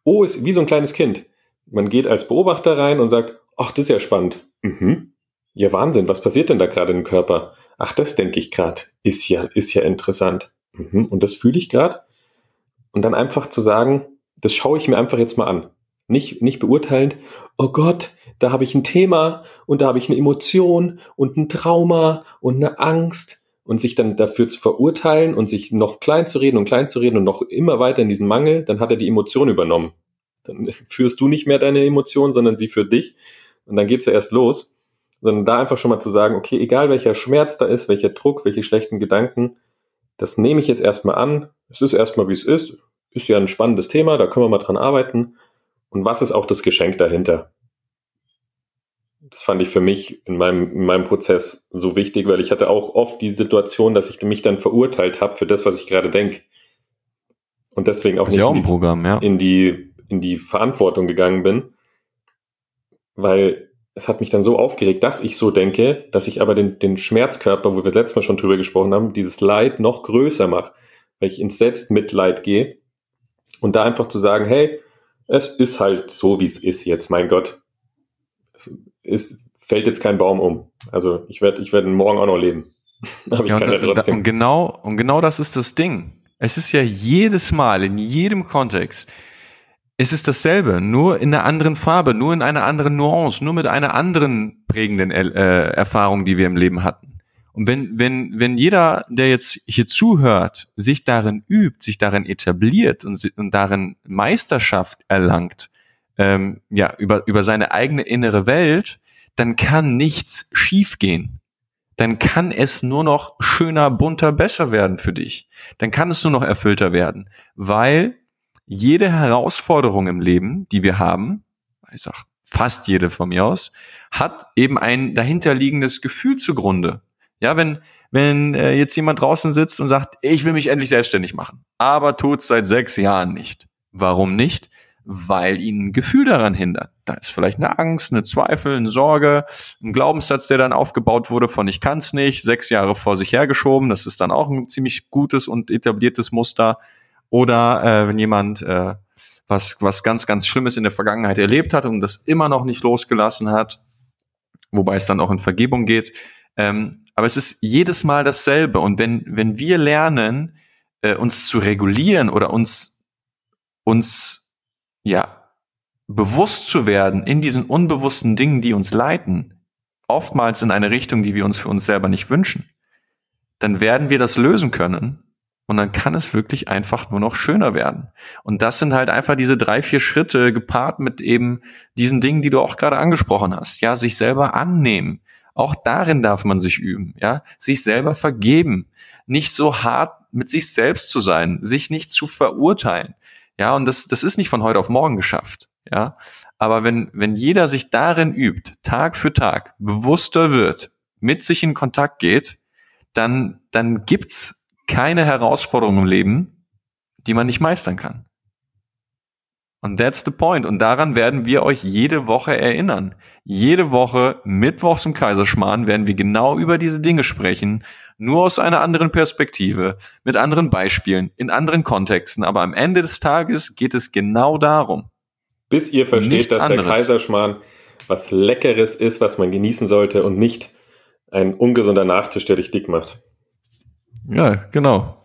Oh, ist wie so ein kleines Kind. Man geht als Beobachter rein und sagt, ach, das ist ja spannend. Mhm. Ja, Wahnsinn, was passiert denn da gerade im Körper? Ach, das denke ich gerade. Ist ja, ist ja interessant. Mhm. Und das fühle ich gerade. Und dann einfach zu sagen, das schaue ich mir einfach jetzt mal an. Nicht, nicht beurteilend, oh Gott, da habe ich ein Thema und da habe ich eine Emotion und ein Trauma und eine Angst und sich dann dafür zu verurteilen und sich noch klein zu reden und klein zu reden und noch immer weiter in diesen Mangel, dann hat er die Emotion übernommen. Dann [laughs] führst du nicht mehr deine Emotion, sondern sie für dich und dann geht's ja erst los. Sondern da einfach schon mal zu sagen, okay, egal welcher Schmerz da ist, welcher Druck, welche schlechten Gedanken, das nehme ich jetzt erstmal an. Es ist erstmal wie es ist. Ist ja ein spannendes Thema, da können wir mal dran arbeiten. Und was ist auch das Geschenk dahinter? Das fand ich für mich in meinem, in meinem Prozess so wichtig, weil ich hatte auch oft die Situation, dass ich mich dann verurteilt habe für das, was ich gerade denke. Und deswegen auch nicht ja auch in, die, Programm, ja. in, die, in die Verantwortung gegangen bin. weil es hat mich dann so aufgeregt, dass ich so denke, dass ich aber den, den Schmerzkörper, wo wir das letzte Mal schon drüber gesprochen haben, dieses Leid noch größer mache, weil ich ins Selbstmitleid gehe und da einfach zu sagen, hey, es ist halt so, wie es ist jetzt, mein Gott. Es ist, fällt jetzt kein Baum um. Also ich werde ich werd morgen auch noch leben. [laughs] Aber ich ja, kann und, ja trotzdem. Und genau, und genau das ist das Ding. Es ist ja jedes Mal, in jedem Kontext, es ist dasselbe, nur in einer anderen Farbe, nur in einer anderen Nuance, nur mit einer anderen prägenden äh, Erfahrung, die wir im Leben hatten. Und wenn, wenn, wenn jeder, der jetzt hier zuhört, sich darin übt, sich darin etabliert und, und darin Meisterschaft erlangt, ähm, ja, über, über seine eigene innere Welt, dann kann nichts schiefgehen. Dann kann es nur noch schöner, bunter, besser werden für dich. Dann kann es nur noch erfüllter werden, weil jede Herausforderung im Leben, die wir haben, ich sag fast jede von mir aus, hat eben ein dahinterliegendes Gefühl zugrunde. Ja, wenn, wenn äh, jetzt jemand draußen sitzt und sagt, ich will mich endlich selbstständig machen, aber tut's seit sechs Jahren nicht. Warum nicht? Weil ihn ein Gefühl daran hindert. Da ist vielleicht eine Angst, eine Zweifel, eine Sorge, ein Glaubenssatz, der dann aufgebaut wurde von ich kann's nicht, sechs Jahre vor sich hergeschoben. Das ist dann auch ein ziemlich gutes und etabliertes Muster. Oder äh, wenn jemand äh, was, was ganz, ganz Schlimmes in der Vergangenheit erlebt hat und das immer noch nicht losgelassen hat, wobei es dann auch in Vergebung geht. Ähm, aber es ist jedes Mal dasselbe. Und wenn, wenn wir lernen, äh, uns zu regulieren oder uns, uns, ja, bewusst zu werden in diesen unbewussten Dingen, die uns leiten, oftmals in eine Richtung, die wir uns für uns selber nicht wünschen, dann werden wir das lösen können und dann kann es wirklich einfach nur noch schöner werden. Und das sind halt einfach diese drei, vier Schritte gepaart mit eben diesen Dingen, die du auch gerade angesprochen hast. Ja, sich selber annehmen. Auch darin darf man sich üben. Ja, sich selber vergeben. Nicht so hart mit sich selbst zu sein. Sich nicht zu verurteilen. Ja, und das, das ist nicht von heute auf morgen geschafft. Ja, aber wenn, wenn jeder sich darin übt, Tag für Tag, bewusster wird, mit sich in Kontakt geht, dann, dann gibt's keine Herausforderung im Leben, die man nicht meistern kann. Und that's the point. Und daran werden wir euch jede Woche erinnern. Jede Woche, mittwochs im Kaiserschmarrn, werden wir genau über diese Dinge sprechen. Nur aus einer anderen Perspektive, mit anderen Beispielen, in anderen Kontexten. Aber am Ende des Tages geht es genau darum. Bis ihr versteht, Nichts dass anderes. der Kaiserschmarrn was Leckeres ist, was man genießen sollte und nicht ein ungesunder Nachtisch, der dich dick macht. Ja, genau.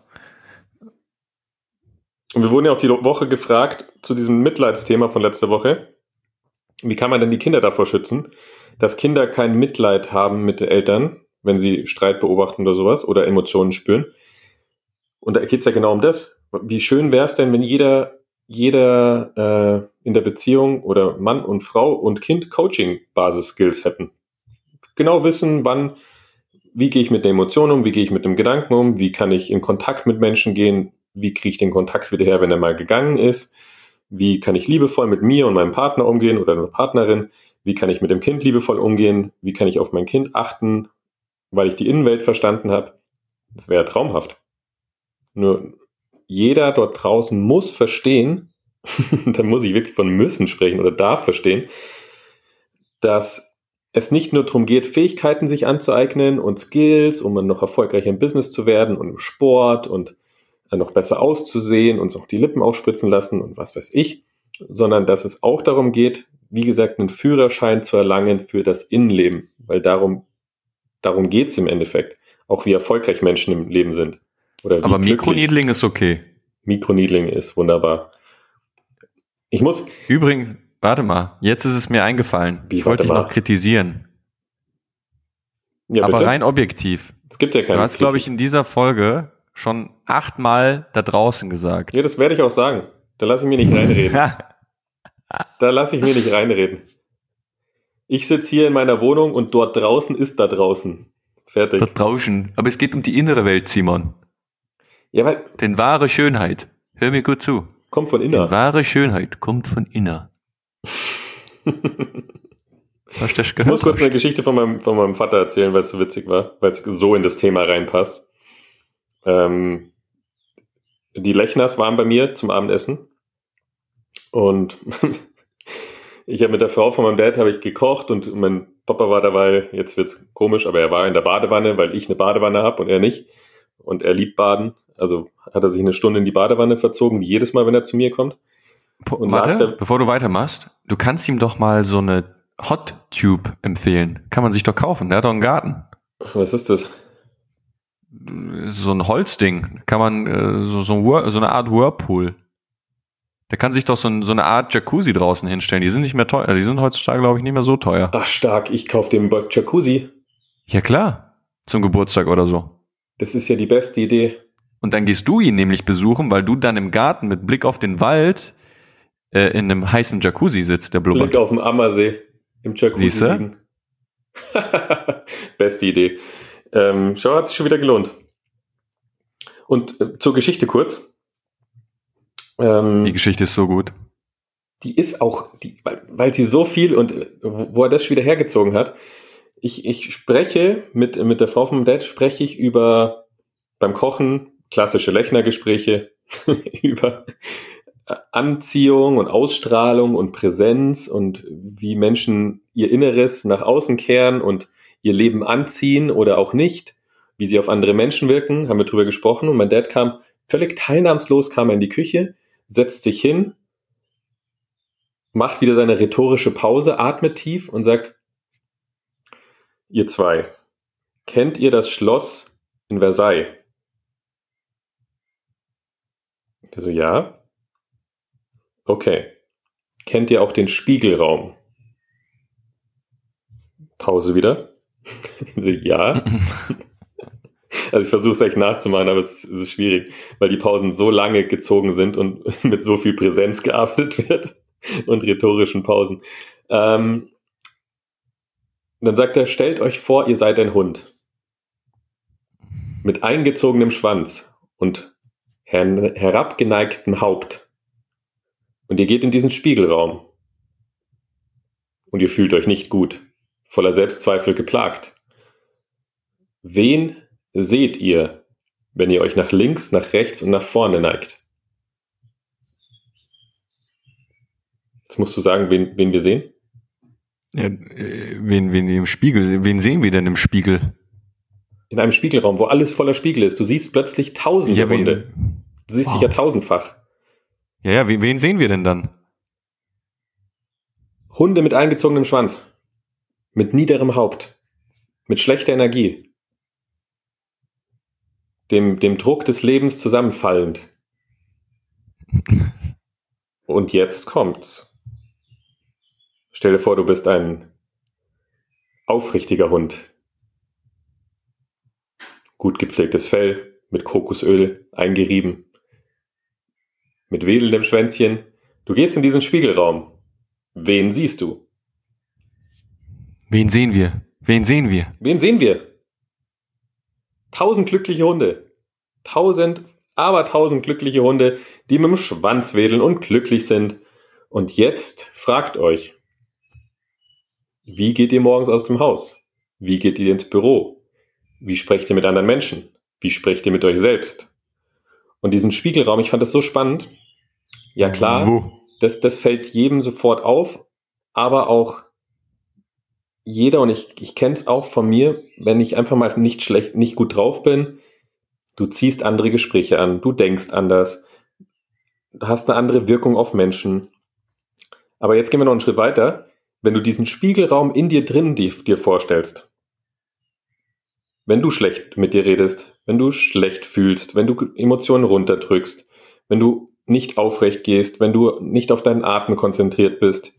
Und wir wurden ja auch die Woche gefragt zu diesem Mitleidsthema von letzter Woche. Wie kann man denn die Kinder davor schützen, dass Kinder kein Mitleid haben mit den Eltern, wenn sie Streit beobachten oder sowas oder Emotionen spüren? Und da geht es ja genau um das. Wie schön wäre es denn, wenn jeder, jeder äh, in der Beziehung oder Mann und Frau und Kind Coaching-Basis-Skills hätten. Genau wissen, wann wie gehe ich mit der Emotion um, wie gehe ich mit dem Gedanken um, wie kann ich in Kontakt mit Menschen gehen, wie kriege ich den Kontakt wieder her, wenn er mal gegangen ist, wie kann ich liebevoll mit mir und meinem Partner umgehen oder einer Partnerin, wie kann ich mit dem Kind liebevoll umgehen, wie kann ich auf mein Kind achten, weil ich die Innenwelt verstanden habe. Das wäre traumhaft. Nur jeder dort draußen muss verstehen, [laughs] da muss ich wirklich von müssen sprechen oder darf verstehen, dass es nicht nur darum geht, Fähigkeiten sich anzueignen und Skills, um noch erfolgreicher im Business zu werden und im Sport und äh, noch besser auszusehen, uns auch die Lippen aufspritzen lassen und was weiß ich, sondern dass es auch darum geht, wie gesagt, einen Führerschein zu erlangen für das Innenleben, weil darum, darum geht's im Endeffekt. Auch wie erfolgreich Menschen im Leben sind. Oder Aber Mikroniedling ist okay. Mikroniedling ist wunderbar. Ich muss. Übrigens, Warte mal, jetzt ist es mir eingefallen. Wie, ich wollte dich noch kritisieren. Ja, aber bitte? rein objektiv. Es gibt ja keine. Du hast, glaube ich, in dieser Folge schon achtmal da draußen gesagt. Ja, das werde ich auch sagen. Da lasse ich mir nicht reinreden. [laughs] da lasse ich mir nicht reinreden. Ich sitze hier in meiner Wohnung und dort draußen ist da draußen. Fertig. Da draußen. Aber es geht um die innere Welt, Simon. Ja, weil. Denn wahre Schönheit. Hör mir gut zu. Kommt von innen. Denn wahre Schönheit kommt von innen. Ich muss kurz eine Geschichte von meinem, von meinem Vater erzählen, weil es so witzig war, weil es so in das Thema reinpasst. Ähm, die Lechners waren bei mir zum Abendessen und [laughs] ich habe mit der Frau von meinem Dad habe ich gekocht und mein Papa war dabei, jetzt wird's komisch, aber er war in der Badewanne, weil ich eine Badewanne habe und er nicht. Und er liebt Baden. Also hat er sich eine Stunde in die Badewanne verzogen, jedes Mal, wenn er zu mir kommt. Und Warte, bevor du weitermachst, du kannst ihm doch mal so eine Hot Tube empfehlen. Kann man sich doch kaufen. Der hat doch einen Garten. Was ist das? So ein Holzding. Kann man, äh, so, so, so eine Art Whirlpool. Der kann sich doch so, ein, so, eine Art Jacuzzi draußen hinstellen. Die sind nicht mehr teuer. Die sind heutzutage, glaube ich, nicht mehr so teuer. Ach, stark. Ich kaufe dem Jacuzzi. Ja, klar. Zum Geburtstag oder so. Das ist ja die beste Idee. Und dann gehst du ihn nämlich besuchen, weil du dann im Garten mit Blick auf den Wald äh, in einem heißen Jacuzzi sitzt, der blubbert. Blick auf den Ammersee im Jacuzzi Siehste? liegen. [laughs] Beste Idee. Ähm, schau, hat sich schon wieder gelohnt. Und äh, zur Geschichte kurz. Ähm, die Geschichte ist so gut. Die ist auch, die, weil, weil sie so viel und äh, wo er das schon wieder hergezogen hat. Ich, ich spreche mit, mit der Frau vom Dad, spreche ich über beim Kochen klassische Lechner-Gespräche, [laughs] über Anziehung und Ausstrahlung und Präsenz und wie Menschen ihr Inneres nach außen kehren und ihr Leben anziehen oder auch nicht, wie sie auf andere Menschen wirken, haben wir drüber gesprochen und mein Dad kam völlig teilnahmslos, kam er in die Küche, setzt sich hin, macht wieder seine rhetorische Pause, atmet tief und sagt, ihr zwei, kennt ihr das Schloss in Versailles? Ich so, ja. Okay. Kennt ihr auch den Spiegelraum? Pause wieder. [laughs] ja. [laughs] Also ich versuche es echt nachzumachen, aber es, es, ist schwierig, weil die Pausen so lange gezogen sind und [laughs] mit so viel Präsenz gearbeitet wird und rhetorischen Pausen. Ähm, dann sagt er, stellt euch vor, ihr seid ein Hund mit eingezogenem Schwanz und her herabgeneigtem Haupt. Und ihr geht in diesen Spiegelraum. Und ihr fühlt euch nicht gut, voller Selbstzweifel geplagt. Wen seht ihr, wenn ihr euch nach links, nach rechts und nach vorne neigt? Jetzt musst du sagen, wen, wen wir sehen. Ja, äh, wen, wen im Spiegel, wen sehen wir denn im Spiegel? In einem Spiegelraum, wo alles voller Spiegel ist. Du siehst plötzlich tausende ja, Hunde. Du siehst oh. dich ja tausendfach. Ja, ja, wen sehen wir denn dann? Hunde mit eingezogenem Schwanz. Mit niederem Haupt. Mit schlechter Energie. Dem, dem Druck des Lebens zusammenfallend. [laughs] Und jetzt kommt's. Stell dir vor, du bist ein aufrichtiger Hund. Gut gepflegtes Fell, mit Kokosöl eingerieben mit wedelndem Schwänzchen. Du gehst in diesen Spiegelraum. Wen siehst du? Wen sehen wir? Wen sehen wir? Wen sehen wir? Tausend glückliche Hunde. Tausend, aber tausend glückliche Hunde, die mit dem Schwanz wedeln und glücklich sind. Und jetzt fragt euch, wie geht ihr morgens aus dem Haus? Wie geht ihr ins Büro? Wie sprecht ihr mit anderen Menschen? Wie sprecht ihr mit euch selbst? Und diesen Spiegelraum, ich fand das so spannend. Ja klar, Wo? Das, das fällt jedem sofort auf, aber auch jeder, und ich, ich kenne es auch von mir, wenn ich einfach mal nicht schlecht, nicht gut drauf bin, du ziehst andere Gespräche an, du denkst anders, hast eine andere Wirkung auf Menschen. Aber jetzt gehen wir noch einen Schritt weiter. Wenn du diesen Spiegelraum in dir drin dir, dir vorstellst, wenn du schlecht mit dir redest, wenn du schlecht fühlst, wenn du Emotionen runterdrückst, wenn du nicht aufrecht gehst, wenn du nicht auf deinen Atem konzentriert bist,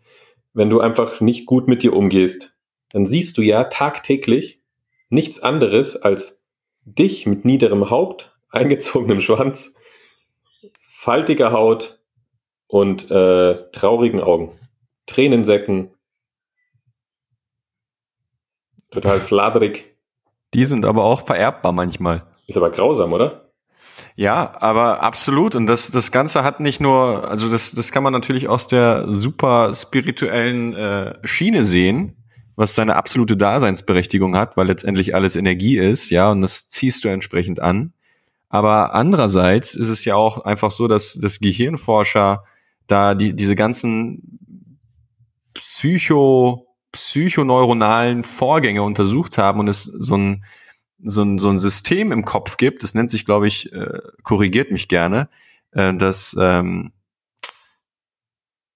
wenn du einfach nicht gut mit dir umgehst, dann siehst du ja tagtäglich nichts anderes als dich mit niederem Haupt, [laughs] eingezogenem Schwanz, faltiger Haut und äh, traurigen Augen, Tränensäcken, total fladrig. Die sind aber auch vererbbar manchmal. Ist aber grausam, oder? Ja, aber absolut. Und das, das Ganze hat nicht nur, also das, das kann man natürlich aus der super spirituellen äh, Schiene sehen, was seine absolute Daseinsberechtigung hat, weil letztendlich alles Energie ist, ja, und das ziehst du entsprechend an. Aber andererseits ist es ja auch einfach so, dass, dass Gehirnforscher da die, diese ganzen Psycho, psychoneuronalen Vorgänge untersucht haben und es so ein, so ein, so ein System im Kopf gibt, das nennt sich, glaube ich, äh, korrigiert mich gerne, äh, das, ähm,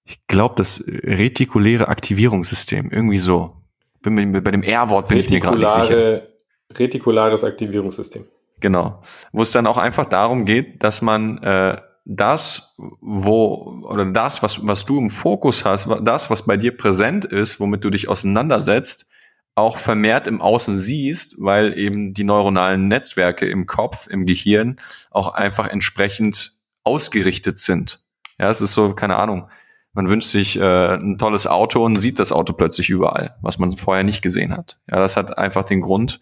ich glaube, das retikuläre Aktivierungssystem, irgendwie so. Bin mir, bei dem R-Wort bin ich mir gerade nicht sicher. Retikulares Aktivierungssystem. Genau. Wo es dann auch einfach darum geht, dass man äh, das, wo, oder das, was, was du im Fokus hast, das, was bei dir präsent ist, womit du dich auseinandersetzt, auch vermehrt im Außen siehst, weil eben die neuronalen Netzwerke im Kopf, im Gehirn auch einfach entsprechend ausgerichtet sind. Ja, es ist so, keine Ahnung. Man wünscht sich äh, ein tolles Auto und sieht das Auto plötzlich überall, was man vorher nicht gesehen hat. Ja, das hat einfach den Grund,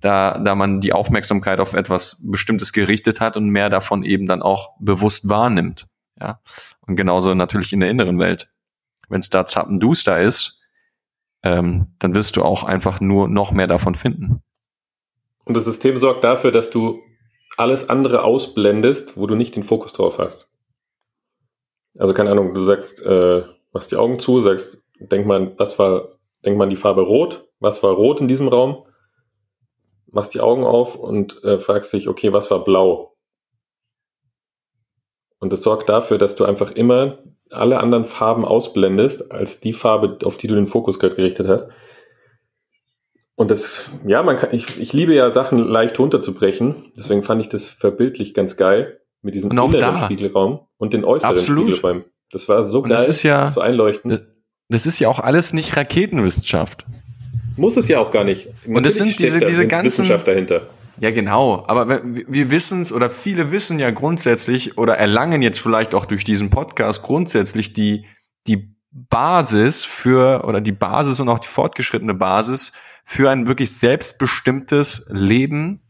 da, da man die Aufmerksamkeit auf etwas Bestimmtes gerichtet hat und mehr davon eben dann auch bewusst wahrnimmt. Ja. Und genauso natürlich in der inneren Welt. Wenn es da zappenduster ist, ähm, dann wirst du auch einfach nur noch mehr davon finden. Und das System sorgt dafür, dass du alles andere ausblendest, wo du nicht den Fokus drauf hast. Also keine Ahnung, du sagst, äh, machst die Augen zu, sagst, denk mal, was war, denk mal an die Farbe Rot, was war rot in diesem Raum machst die Augen auf und äh, fragst dich, okay, was war blau? Und das sorgt dafür, dass du einfach immer alle anderen Farben ausblendest, als die Farbe, auf die du den Fokus gerade gerichtet hast. Und das, ja, man kann, ich, ich liebe ja Sachen leicht runterzubrechen, deswegen fand ich das verbildlich ganz geil mit diesem inneren da. Spiegelraum und den äußeren Absolut. Spiegelräumen. Das war so Und geil, das ist ja- so einleuchtend. Das ist ja auch alles nicht Raketenwissenschaft. Muss es ja auch gar nicht. Und es sind Natürlich diese- diese ganzen- Wissenschaft dahinter. Ja, genau. Aber wir- wissen es oder viele wissen ja grundsätzlich oder erlangen jetzt vielleicht auch durch diesen Podcast grundsätzlich die, die Basis für oder die Basis und auch die fortgeschrittene Basis für ein wirklich selbstbestimmtes Leben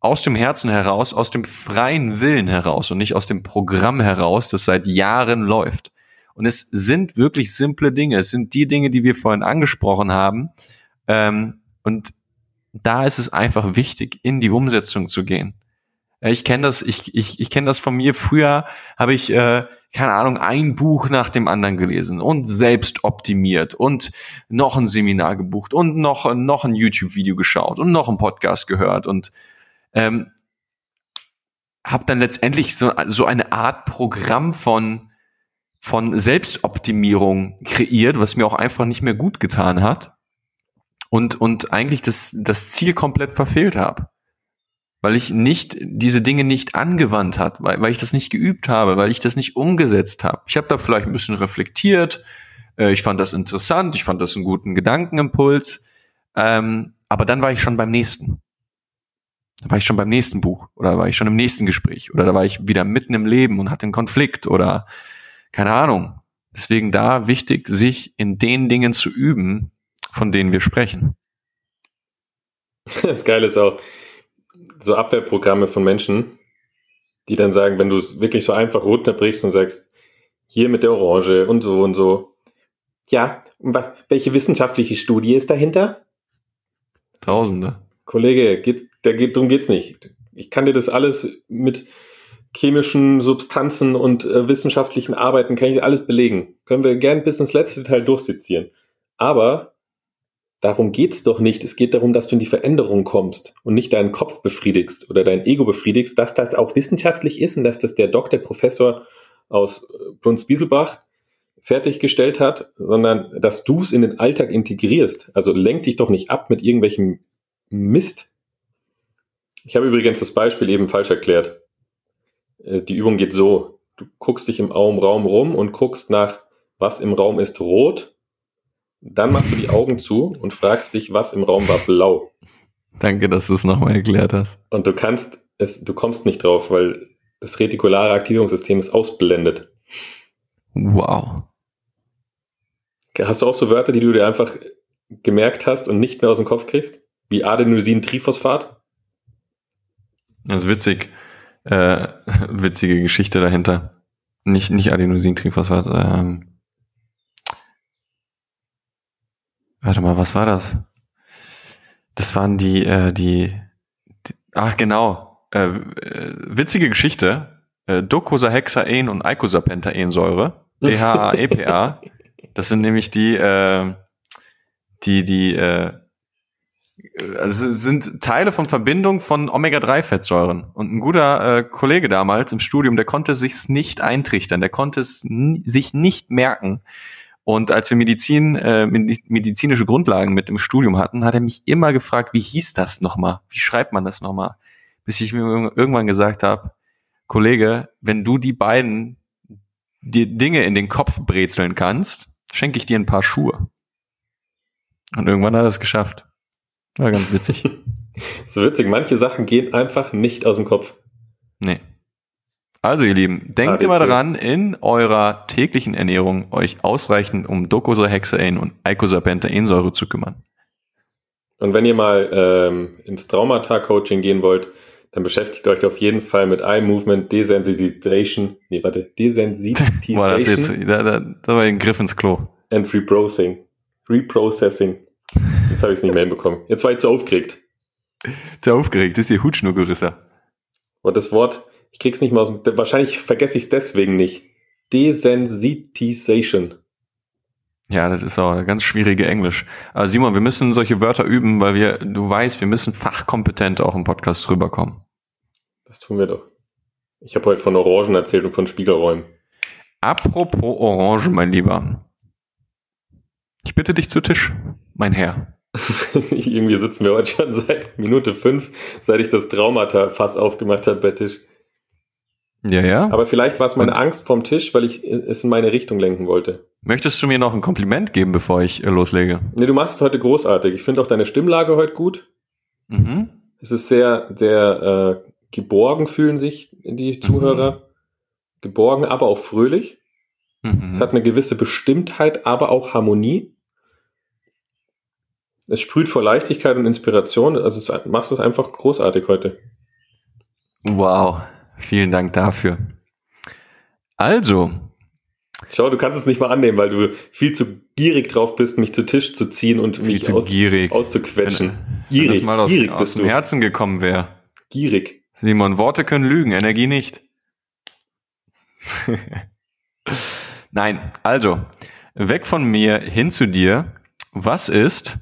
aus dem Herzen heraus, aus dem freien Willen heraus und nicht aus dem Programm heraus, das seit Jahren läuft. Und es sind wirklich simple Dinge. Es sind die Dinge, die wir vorhin angesprochen haben. Ähm, und da ist es einfach wichtig, in die Umsetzung zu gehen. Äh, Ich kenne das, ich, ich, ich kenne das von mir. Früher habe ich, äh, keine Ahnung, ein Buch nach dem anderen gelesen und selbst optimiert und noch ein Seminar gebucht und noch, noch ein YouTube-Video geschaut und noch ein Podcast gehört und ähm, habe dann letztendlich so, so eine Art Programm von, von Selbstoptimierung kreiert, was mir auch einfach nicht mehr gut getan hat und, und eigentlich das, das Ziel komplett verfehlt habe. Weil ich nicht diese Dinge nicht angewandt hat, weil, weil ich das nicht geübt habe, weil ich das nicht umgesetzt habe. Ich habe da vielleicht ein bisschen reflektiert, äh, ich fand das interessant, ich fand das einen guten Gedankenimpuls, ähm, aber dann war ich schon beim nächsten. Da war ich schon beim nächsten Buch oder war ich schon im nächsten Gespräch oder da war ich wieder mitten im Leben und hatte einen Konflikt oder keine Ahnung. Deswegen da wichtig, sich in den Dingen zu üben, von denen wir sprechen. Das Geile ist auch, so Abwehrprogramme von Menschen, die dann sagen, wenn du es wirklich so einfach runterbrichst und sagst, hier mit der Orange und so und so. Ja, und was, welche wissenschaftliche Studie ist dahinter? Tausende. Kollege, geht, da geht, darum geht's nicht. Ich kann dir das alles mit chemischen Substanzen und äh, wissenschaftlichen Arbeiten, kann ich alles belegen. Können wir gern bis ins letzte Detail durchsezieren. Aber darum geht's doch nicht. Es geht darum, dass du in die Veränderung kommst und nicht deinen Kopf befriedigst oder dein Ego befriedigst, dass das auch wissenschaftlich ist und dass das der Doktor, Professor aus äh, Brunsbieselbach fertiggestellt hat, sondern dass du es in den Alltag integrierst. Also lenk dich doch nicht ab mit irgendwelchem Mist. Ich habe übrigens das Beispiel eben falsch erklärt. Äh, Die Übung geht so. Du guckst dich im Raum Raum rum und guckst nach, was im Raum ist rot. Dann machst du die Augen zu und fragst dich, was im Raum war blau. Danke, dass du es nochmal erklärt hast. Und du kannst es, du kommst nicht drauf, weil das retikulare Aktivierungssystem ist ausblendet. Wow. Hast du auch so Wörter, die du dir einfach gemerkt hast und nicht mehr aus dem Kopf kriegst? Wie Adenosin-Triphosphat? Das ist witzig. Äh, [laughs] witzige Geschichte dahinter. Nicht, nicht Adenosintriphosphat. Ähm. Warte mal, was war das? Das waren die, äh, die, die ach genau, äh, äh, witzige Geschichte. Äh, Docosahexaen und Eicosapentaensäure, [laughs] DHA, EPA, Das sind nämlich die, äh, die, die, äh, also es sind Teile von Verbindung von Omega-3-Fettsäuren. Und ein guter äh, Kollege damals im Studium, der konnte sich's nicht eintrichtern, der konnte es sich nicht merken. Und als wir Medizin, äh, medizinische Grundlagen mit im Studium hatten, hat er mich immer gefragt, wie hieß das nochmal? Wie schreibt man das nochmal? Bis ich mir irgendwann gesagt habe, Kollege, wenn du die beiden die Dinge in den Kopf brezeln kannst, schenke ich dir ein paar Schuhe. Und irgendwann hat er es geschafft. War ganz witzig. [laughs] so witzig. Manche Sachen gehen einfach nicht aus dem Kopf. Nee. Also ihr Lieben, denkt immer daran, in eurer täglichen Ernährung euch ausreichend um Docosahexain und Eicosapentaensäure zu kümmern. Und wenn ihr mal ähm, ins Traumata-Coaching gehen wollt, dann beschäftigt euch auf jeden Fall mit Eye Movement Desensitization. Nee, warte, Desensitization. War das jetzt, da, da, da war ein Griff ins Klo. And Reprocessing. Reprocessing. Jetzt habe ich es nicht mehr hinbekommen. Jetzt war ich zu aufgeregt. Zu aufgeregt, ist die Hutschnur gerissen. Und das Wort, ich krieg's nicht mal aus dem, wahrscheinlich vergesse ich es deswegen nicht. Desensitization. Ja, das ist auch eine ganz schwierige Englisch. Aber Simon, wir müssen solche Wörter üben, weil wir, du weißt, wir müssen fachkompetent auch im Podcast rüberkommen. Das tun wir doch. Ich habe heute von Orangen erzählt und von Spiegelräumen. Apropos Orange, mein Lieber. Ich bitte dich zu Tisch, mein Herr. [laughs] Irgendwie sitzen wir heute schon seit Minute fünf, seit ich das Traumata-Fass aufgemacht habe bei Tisch. Ja, ja. Aber vielleicht war es meine Und? Angst vom Tisch, weil ich es in meine Richtung lenken wollte. Möchtest du mir noch ein Kompliment geben, bevor ich äh, loslege? Nee, du machst es heute großartig. Ich finde auch deine Stimmlage heute gut. Mhm. Es ist sehr, sehr äh, geborgen fühlen sich die Zuhörer. Mhm. Geborgen, aber auch fröhlich. Mhm. Es hat eine gewisse Bestimmtheit, aber auch Harmonie. Es sprüht vor Leichtigkeit und Inspiration. Also es, machst es einfach großartig heute. Wow, vielen Dank dafür. Also. Schau, du kannst es nicht mal annehmen, weil du viel zu gierig drauf bist, mich zu Tisch zu ziehen und viel mich aus, auszuquetschen. Wenn, gierig, wenn das mal aus, gierig aus dem du. Herzen gekommen wäre. Gierig. Simon, Worte können lügen, Energie nicht. [laughs] Nein, also, weg von mir hin zu dir. Was ist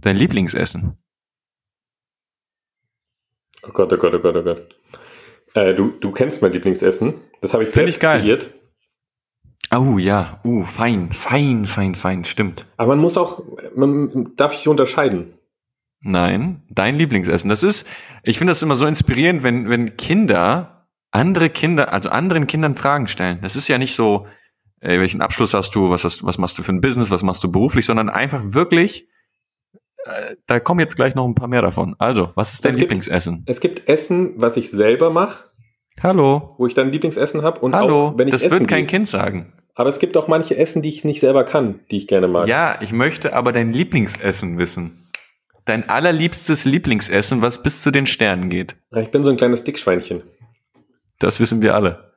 Dein Lieblingsessen? Oh Gott, oh Gott, oh Gott, oh Gott. Äh, du, du kennst mein Lieblingsessen. Das habe ich Find selbst ich geil. kreiert. Oh ja, uh, fein, fein, fein, fein, stimmt. Aber man muss auch, man darf ich unterscheiden. Nein, dein Lieblingsessen. Das ist, ich finde das immer so inspirierend, wenn, wenn Kinder andere Kinder, also anderen Kindern Fragen stellen. Das ist ja nicht so, äh, welchen Abschluss hast du, was hast, was machst du für ein Business, was machst du beruflich, sondern einfach wirklich da kommen jetzt gleich noch ein paar mehr davon. Also, was ist dein es Lieblingsessen? Gibt, es gibt Essen, was ich selber mache. Hallo. Wo ich dann Lieblingsessen habe. Und Hallo, auch, wenn ich das wird kein gehe. Kind sagen. Aber es gibt auch manche Essen, die ich nicht selber kann, die ich gerne mag. Ja, ich möchte aber dein Lieblingsessen wissen. Dein allerliebstes Lieblingsessen, was bis zu den Sternen geht. Ich bin so ein kleines Dickschweinchen. Das wissen wir alle.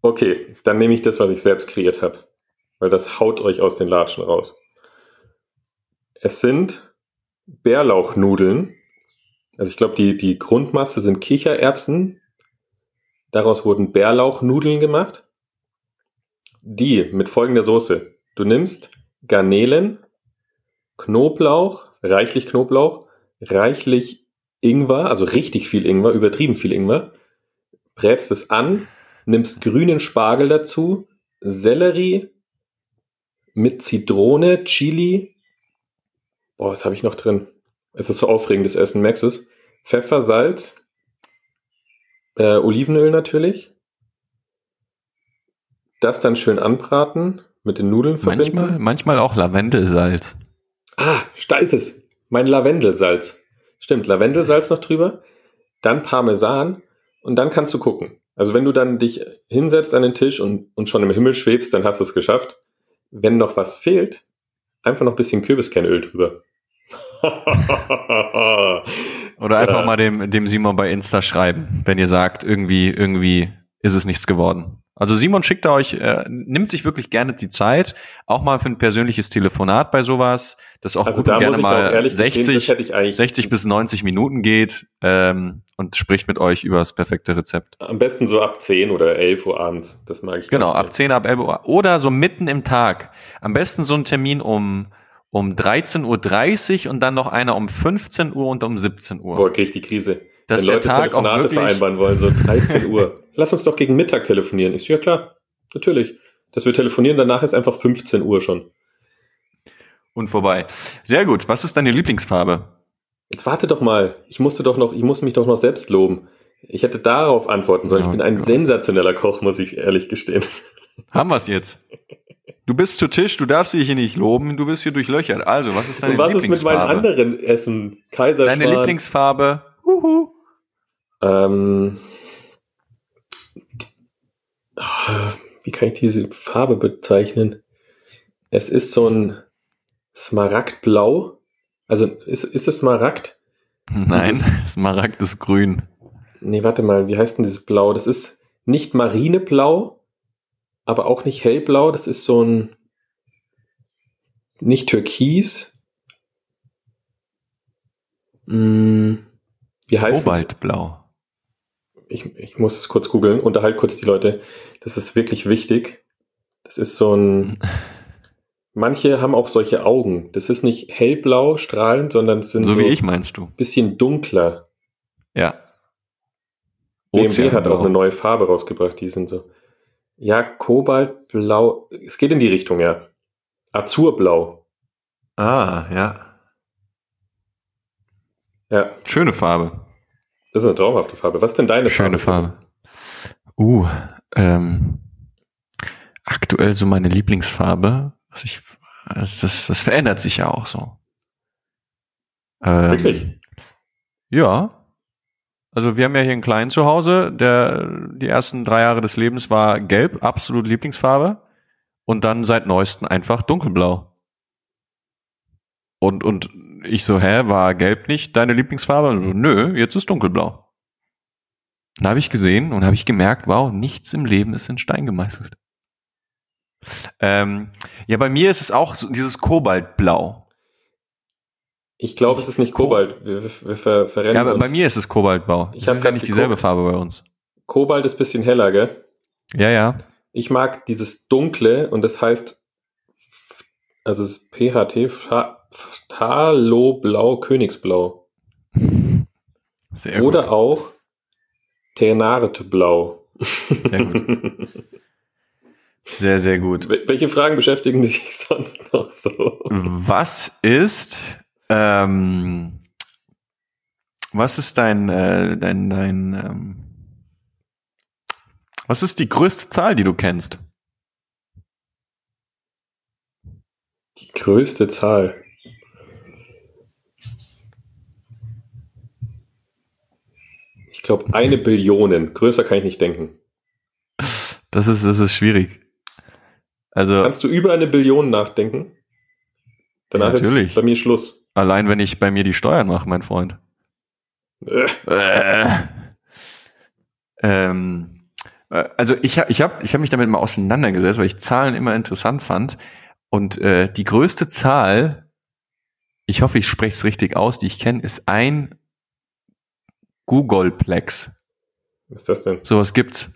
Okay, dann nehme ich das, was ich selbst kreiert habe. Weil das haut euch aus den Latschen raus. Es sind Bärlauchnudeln. Also ich glaube, die, die Grundmasse sind Kichererbsen. Daraus wurden Bärlauchnudeln gemacht. Die mit folgender Soße. Du nimmst Garnelen, Knoblauch, reichlich Knoblauch, reichlich Ingwer, also richtig viel Ingwer, übertrieben viel Ingwer, brätst es an, nimmst grünen Spargel dazu, Sellerie mit Zitrone, Chili, Boah, was habe ich noch drin? Es ist so aufregendes Essen, merkst du es? Pfeffer, Salz, äh, Olivenöl natürlich. Das dann schön anbraten, mit den Nudeln verbinden. Manchmal, manchmal auch Lavendelsalz. Ah, da ist es. Mein Lavendelsalz. Stimmt, Lavendelsalz noch drüber. Dann Parmesan und dann kannst du gucken. Also wenn du dann dich hinsetzt an den Tisch und, und schon im Himmel schwebst, dann hast du es geschafft. Wenn noch was fehlt, einfach noch ein bisschen Kürbiskernöl drüber. [laughs] Oder einfach ja. mal dem, dem Simon bei Insta schreiben, wenn ihr sagt, irgendwie, irgendwie ist es nichts geworden. Also Simon schickt euch, äh, nimmt sich wirklich gerne die Zeit, auch mal für ein persönliches Telefonat bei sowas, das auch Also gut da und gerne mal ehrlich 60, gestehen, das hätte ich eigentlich 60 bis 90 Minuten geht ähm, und spricht mit euch über das perfekte Rezept. am besten so ab 10 oder 11 Uhr abends. Das mag ich Genau, ab 10, ab 11 Uhr. Oder so mitten im Tag. Am besten so ein Termin um, um 13.30 Uhr und dann noch einer um 15 Uhr und um 17 Uhr. Boah, krieg ich die Krise. Dass Wenn der Leute Tag auch Telefonate wirklich, vereinbaren wollen, so 13 Uhr. [laughs] Lass uns doch gegen Mittag telefonieren. Ich so, ja klar, natürlich. Dass wir telefonieren, danach ist einfach 15 Uhr schon. und vorbei. Sehr gut. Was ist deine Lieblingsfarbe? Jetzt warte doch mal. Ich musste doch noch, ich muss mich doch noch selbst loben. Ich hätte darauf antworten sollen. Oh ich bin ein Gott. sensationeller Koch, muss ich ehrlich gestehen. Haben wir's jetzt? [laughs] Du bist zu Tisch, du darfst dich hier nicht loben, du wirst hier durchlöchert. Also, was ist deine Und was ist mit meinen Lieblingsfarbe? anderen Essen? Kaiserschmarrn. Deine Lieblingsfarbe? Huhu. Ähm, wie kann ich diese Farbe bezeichnen? Es ist so ein Smaragdblau. Also ist, ist es Smaragd? [laughs] Nein, Dieses- [laughs] Smaragd ist grün. Nee, warte mal, wie heißt denn dieses Blau? Das ist nicht Marineblau, aber auch nicht hellblau. Das ist so ein nicht Türkis. Hm, wie heißt Kobaltblau. ich, ich muss es kurz googeln, unterhalt kurz die Leute. Das ist wirklich wichtig. Das ist so ein. [laughs] Manche haben auch solche Augen. Das ist nicht hellblau strahlend, sondern es sind So so, wie ich meinst du. bisschen dunkler. Ja. BMW hat auch eine neue Farbe rausgebracht. Die sind so. Ja, Kobaltblau. Es geht in die Richtung, ja. Azurblau. Ah, ja. Ja, Schöne Farbe. das ist eine traumhafte Farbe. Was ist denn deine Schöne Farbe? Farbe. Uh, ähm, aktuell so meine Lieblingsfarbe. Was ich, das, das, das verändert sich ja auch so. Ähm, Wirklich? Ja. Also wir haben ja hier einen kleinen zu Hause, der die ersten drei Jahre des Lebens war gelb, absolut Lieblingsfarbe. Und dann seit neuestem einfach dunkelblau. Und, und ich so, hä, war gelb nicht deine Lieblingsfarbe? Und so, nö, jetzt ist dunkelblau. Dann habe ich gesehen und habe ich gemerkt, wow, nichts im Leben ist in Stein gemeißelt. Ähm, ja, bei mir ist es auch so dieses Kobaltblau. Ich glaube, es ist nicht Ko- Kobalt. Wir, wir ver verrennen Ja, aber uns. bei mir ist es Kobaltblau. Ich Das ist ja nicht dieselbe. Farbe bei uns. Kobalt ist ein bisschen heller, gell? Ja, ja. Ich mag dieses Dunkle und das heißt, also es ist PHT, Phthaloblau, Königsblau. [laughs] Sehr Oder gut. auch Ternartblau. Sehr gut. Sehr, sehr gut. Wel- Welche Fragen beschäftigen dich [laughs] sonst noch so? Was ist, ähm, was ist dein, äh, dein, dein, ähm, was ist die größte Zahl, die du kennst? Die größte Zahl. Ich glaube, eine Billion. Größer kann ich nicht denken. Das ist, das ist schwierig. Also, Kannst du über eine Billion nachdenken? Danach Natürlich. ist bei mir Schluss. Allein wenn ich bei mir die Steuern mache, mein Freund. Äh, Äh. Ähm, äh, also ich habe ich hab, ich hab mich damit mal auseinandergesetzt, weil ich Zahlen immer interessant fand. Und äh, die größte Zahl, ich hoffe, ich spreche es richtig aus, die ich kenne, ist ein Googleplex. Was ist das denn? Sowas gibt's.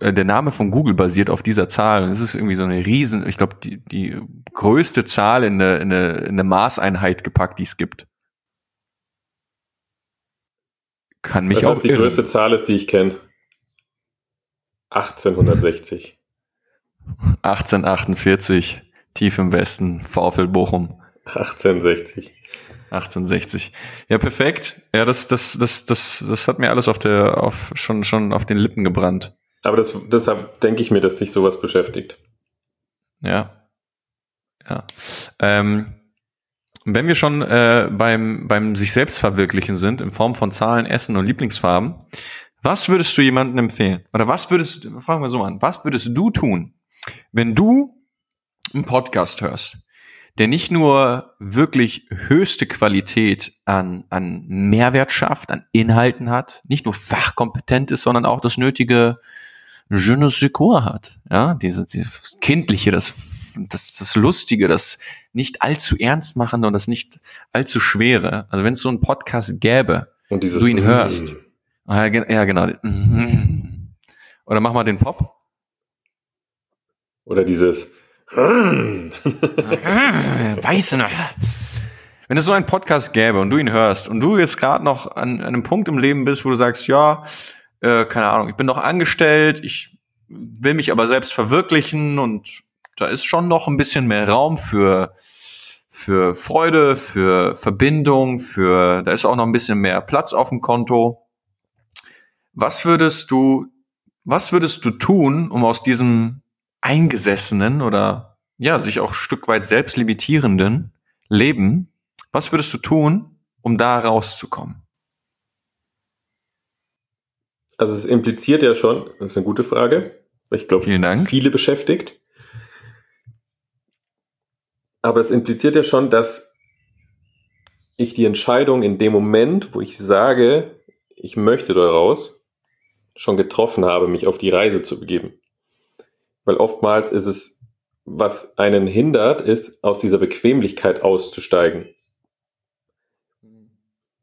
Äh, Der Name von Google basiert auf dieser Zahl. Und es ist irgendwie so eine riesen, ich glaube, die, die größte Zahl in eine, in, eine, in eine Maßeinheit gepackt, die es gibt. Kann mich auch heißt, die irren. größte Zahl ist, die ich kenne? 1860. 1848, tief im Westen, VfL Bochum, 1860. 1860. Ja, perfekt. Ja, das, das, das, das, das hat mir alles auf der, auf, schon, schon auf den Lippen gebrannt. Aber das, deshalb denke ich mir, dass dich sowas beschäftigt. Ja. Ja. Ähm, wenn wir schon äh, beim, beim sich selbst verwirklichen sind, in Form von Zahlen, Essen und Lieblingsfarben, was würdest du jemandem empfehlen? Oder was würdest, fragen wir so an, was würdest du tun, wenn du einen Podcast hörst, der nicht nur wirklich höchste Qualität an, an Mehrwert schafft, an Inhalten hat, nicht nur fachkompetent ist, sondern auch das nötige je ne sais quoi hat. Ja, diese, dieses Kindliche, das, das, das Lustige, das nicht allzu ernst machen und das nicht allzu schwere. Also wenn es so einen Podcast gäbe und dieses du ihn hörst. Ah, ja, genau. Oder mach mal den Pop. Oder dieses Weiß noch. Wenn es so einen Podcast gäbe und du ihn hörst und du jetzt gerade noch an, an, einem Punkt im Leben bist, wo du sagst, ja, äh, keine Ahnung, ich bin noch angestellt, ich will mich aber selbst verwirklichen und da ist schon noch ein bisschen mehr Raum für für Freude, für Verbindung, für da ist auch noch ein bisschen mehr Platz auf dem Konto. Was würdest du was würdest du tun, um aus diesem eingesessenen oder ja, sich auch Stück weit selbst limitierenden Leben, was würdest du tun, um da rauszukommen? Also es impliziert ja schon, das ist eine gute Frage. Ich glaube, viele beschäftigt. Aber es impliziert ja schon, dass ich die Entscheidung in dem Moment, wo ich sage, ich möchte daraus, schon getroffen habe, mich auf die Reise zu begeben. Weil oftmals ist es, was einen hindert, ist, aus dieser Bequemlichkeit auszusteigen.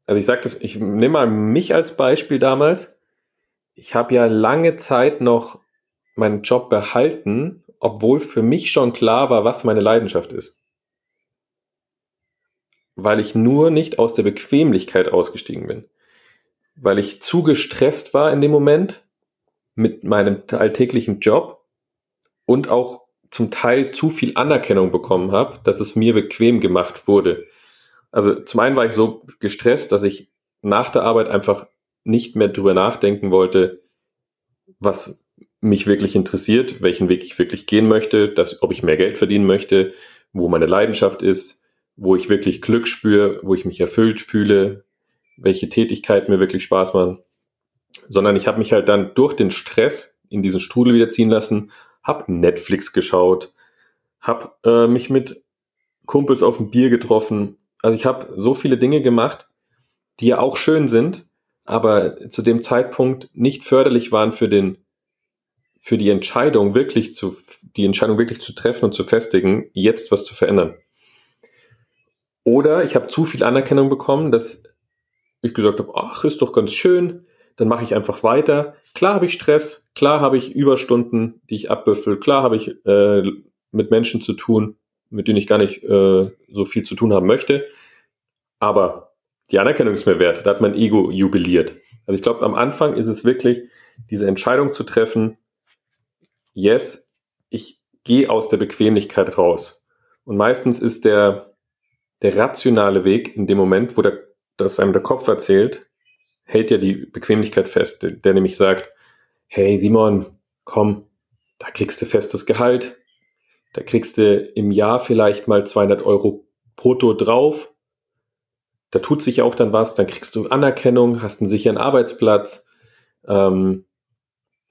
Also ich sage das, ich nehme mal mich als Beispiel damals. Ich habe ja lange Zeit noch meinen Job behalten, obwohl für mich schon klar war, was meine Leidenschaft ist. Weil ich nur nicht aus der Bequemlichkeit ausgestiegen bin. Weil ich zu gestresst war in dem Moment mit meinem alltäglichen Job und auch zum Teil zu viel Anerkennung bekommen habe, dass es mir bequem gemacht wurde. Also zum einen war ich so gestresst, dass ich nach der Arbeit einfach nicht mehr drüber nachdenken wollte, was mich wirklich interessiert, welchen Weg ich wirklich gehen möchte, dass, ob ich mehr Geld verdienen möchte, wo meine Leidenschaft ist, wo ich wirklich Glück spüre, wo ich mich erfüllt fühle, welche Tätigkeiten mir wirklich Spaß machen, sondern ich habe mich halt dann durch den Stress in diesen Strudel wieder ziehen lassen hab Netflix geschaut, hab äh, mich mit Kumpels auf ein Bier getroffen. Also ich habe so viele Dinge gemacht, die ja auch schön sind, aber zu dem Zeitpunkt nicht förderlich waren für den für die Entscheidung wirklich zu die Entscheidung wirklich zu treffen und zu festigen, jetzt was zu verändern. Oder ich habe zu viel Anerkennung bekommen, dass ich gesagt habe, ach, ist doch ganz schön, dann mache ich einfach weiter. Klar habe ich Stress, klar habe ich Überstunden, die ich abbüffel, klar habe ich äh, mit Menschen zu tun, mit denen ich gar nicht äh, so viel zu tun haben möchte. Aber die Anerkennung ist mir wert. Da hat mein Ego jubiliert. Also ich glaube, am Anfang ist es wirklich, diese Entscheidung zu treffen, yes, ich gehe aus der Bequemlichkeit raus. Und meistens ist der, der rationale Weg in dem Moment, wo der, das einem der Kopf erzählt, hält ja die Bequemlichkeit fest, der, der nämlich sagt, hey Simon, komm, da kriegst du festes Gehalt, da kriegst du im Jahr vielleicht mal 200 Euro brutto drauf, da tut sich auch dann was, dann kriegst du Anerkennung, hast einen sicheren Arbeitsplatz, ähm,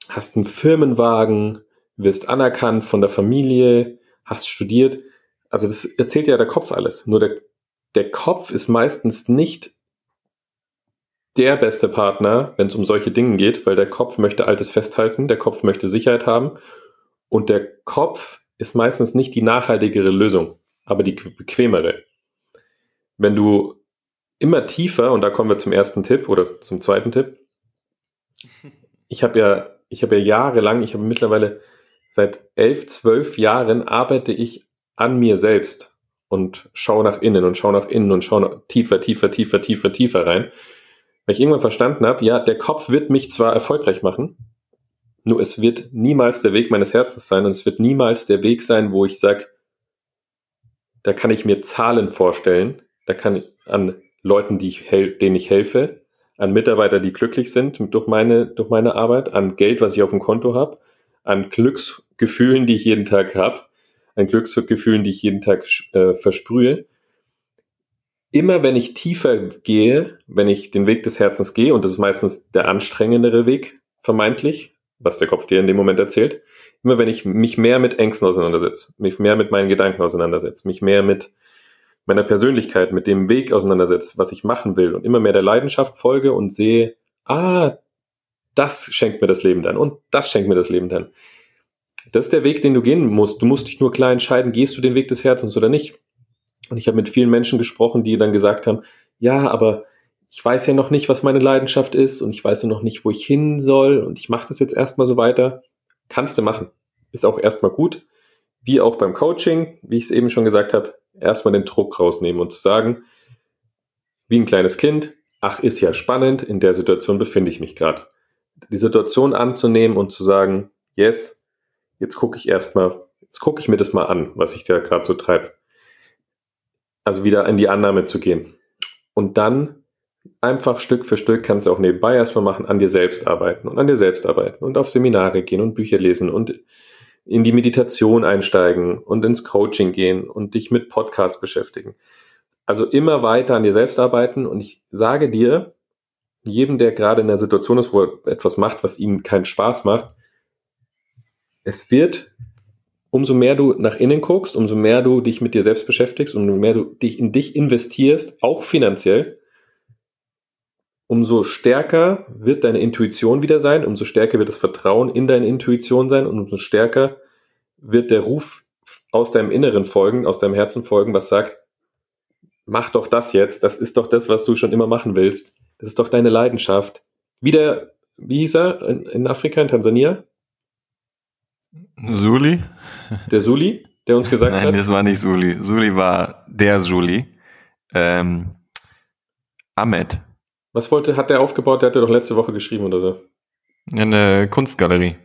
hast einen Firmenwagen, wirst anerkannt von der Familie, hast studiert. Also das erzählt ja der Kopf alles. Nur der, der Kopf ist meistens nicht der beste Partner, wenn es um solche Dinge geht, weil der Kopf möchte Altes festhalten, der Kopf möchte Sicherheit haben und der Kopf ist meistens nicht die nachhaltigere Lösung, aber die bequemere. Wenn du immer tiefer, und da kommen wir zum ersten Tipp oder zum zweiten Tipp, ich habe ja, ich habe ja jahrelang, ich habe mittlerweile seit elf, zwölf Jahren arbeite ich an mir selbst und schaue nach innen und schaue nach innen und schaue tiefer, tiefer, tiefer, tiefer, tiefer rein. Weil ich irgendwann verstanden habe, ja, der Kopf wird mich zwar erfolgreich machen, nur es wird niemals der Weg meines Herzens sein und es wird niemals der Weg sein, wo ich sage, da kann ich mir Zahlen vorstellen, da kann ich an Leuten, die ich denen ich helfe, an Mitarbeiter, die glücklich sind durch meine, durch meine Arbeit, an Geld, was ich auf dem Konto habe, an Glücksgefühlen, die ich jeden Tag habe, an Glücksgefühlen, die ich jeden Tag äh, versprühe. Immer wenn ich tiefer gehe, wenn ich den Weg des Herzens gehe, und das ist meistens der anstrengendere Weg, vermeintlich, was der Kopf dir in dem Moment erzählt, immer wenn ich mich mehr mit Ängsten auseinandersetze, mich mehr mit meinen Gedanken auseinandersetze, mich mehr mit meiner Persönlichkeit, mit dem Weg auseinandersetze, was ich machen will und immer mehr der Leidenschaft folge und sehe, ah, das schenkt mir das Leben dann und das schenkt mir das Leben dann. Das ist der Weg, den du gehen musst. Du musst dich nur klar entscheiden, gehst du den Weg des Herzens oder nicht. Und ich habe mit vielen Menschen gesprochen, die dann gesagt haben, ja, aber ich weiß ja noch nicht, was meine Leidenschaft ist und ich weiß ja noch nicht, wo ich hin soll und ich mache das jetzt erstmal so weiter. Kannst du machen. Ist auch erstmal gut. Wie auch beim Coaching, wie ich es eben schon gesagt habe, erstmal den Druck rausnehmen und zu sagen, wie ein kleines Kind, ach, ist ja spannend, in der Situation befinde ich mich gerade. Die Situation anzunehmen und zu sagen, yes, jetzt gucke ich erstmal, jetzt gucke ich mir das mal an, was ich da gerade so treibe. Also wieder in die Annahme zu gehen. Und dann einfach Stück für Stück kannst du auch nebenbei erstmal machen, an dir selbst arbeiten und an dir selbst arbeiten und auf Seminare gehen und Bücher lesen und in die Meditation einsteigen und ins Coaching gehen und dich mit Podcasts beschäftigen. Also immer weiter an dir selbst arbeiten und ich sage dir, jedem, der gerade in der Situation ist, wo er etwas macht, was ihm keinen Spaß macht, es wird, umso mehr du nach innen guckst, umso mehr du dich mit dir selbst beschäftigst, umso mehr du dich in dich investierst, auch finanziell, umso stärker wird deine Intuition wieder sein, umso stärker wird das Vertrauen in deine Intuition sein und umso stärker wird der Ruf aus deinem Inneren folgen, aus deinem Herzen folgen, was sagt, mach doch das jetzt, das ist doch das, was du schon immer machen willst, das ist doch deine Leidenschaft. Wie der, wie hieß er in, in Afrika, in Tansania? Suli? Der Suli, der uns gesagt Nein, hat. Nein, das war nicht Suli. Suli war der Suli. Ähm, Ahmed. Was wollte, hat der aufgebaut? Der hatte doch letzte Woche geschrieben oder so. Eine Kunstgalerie.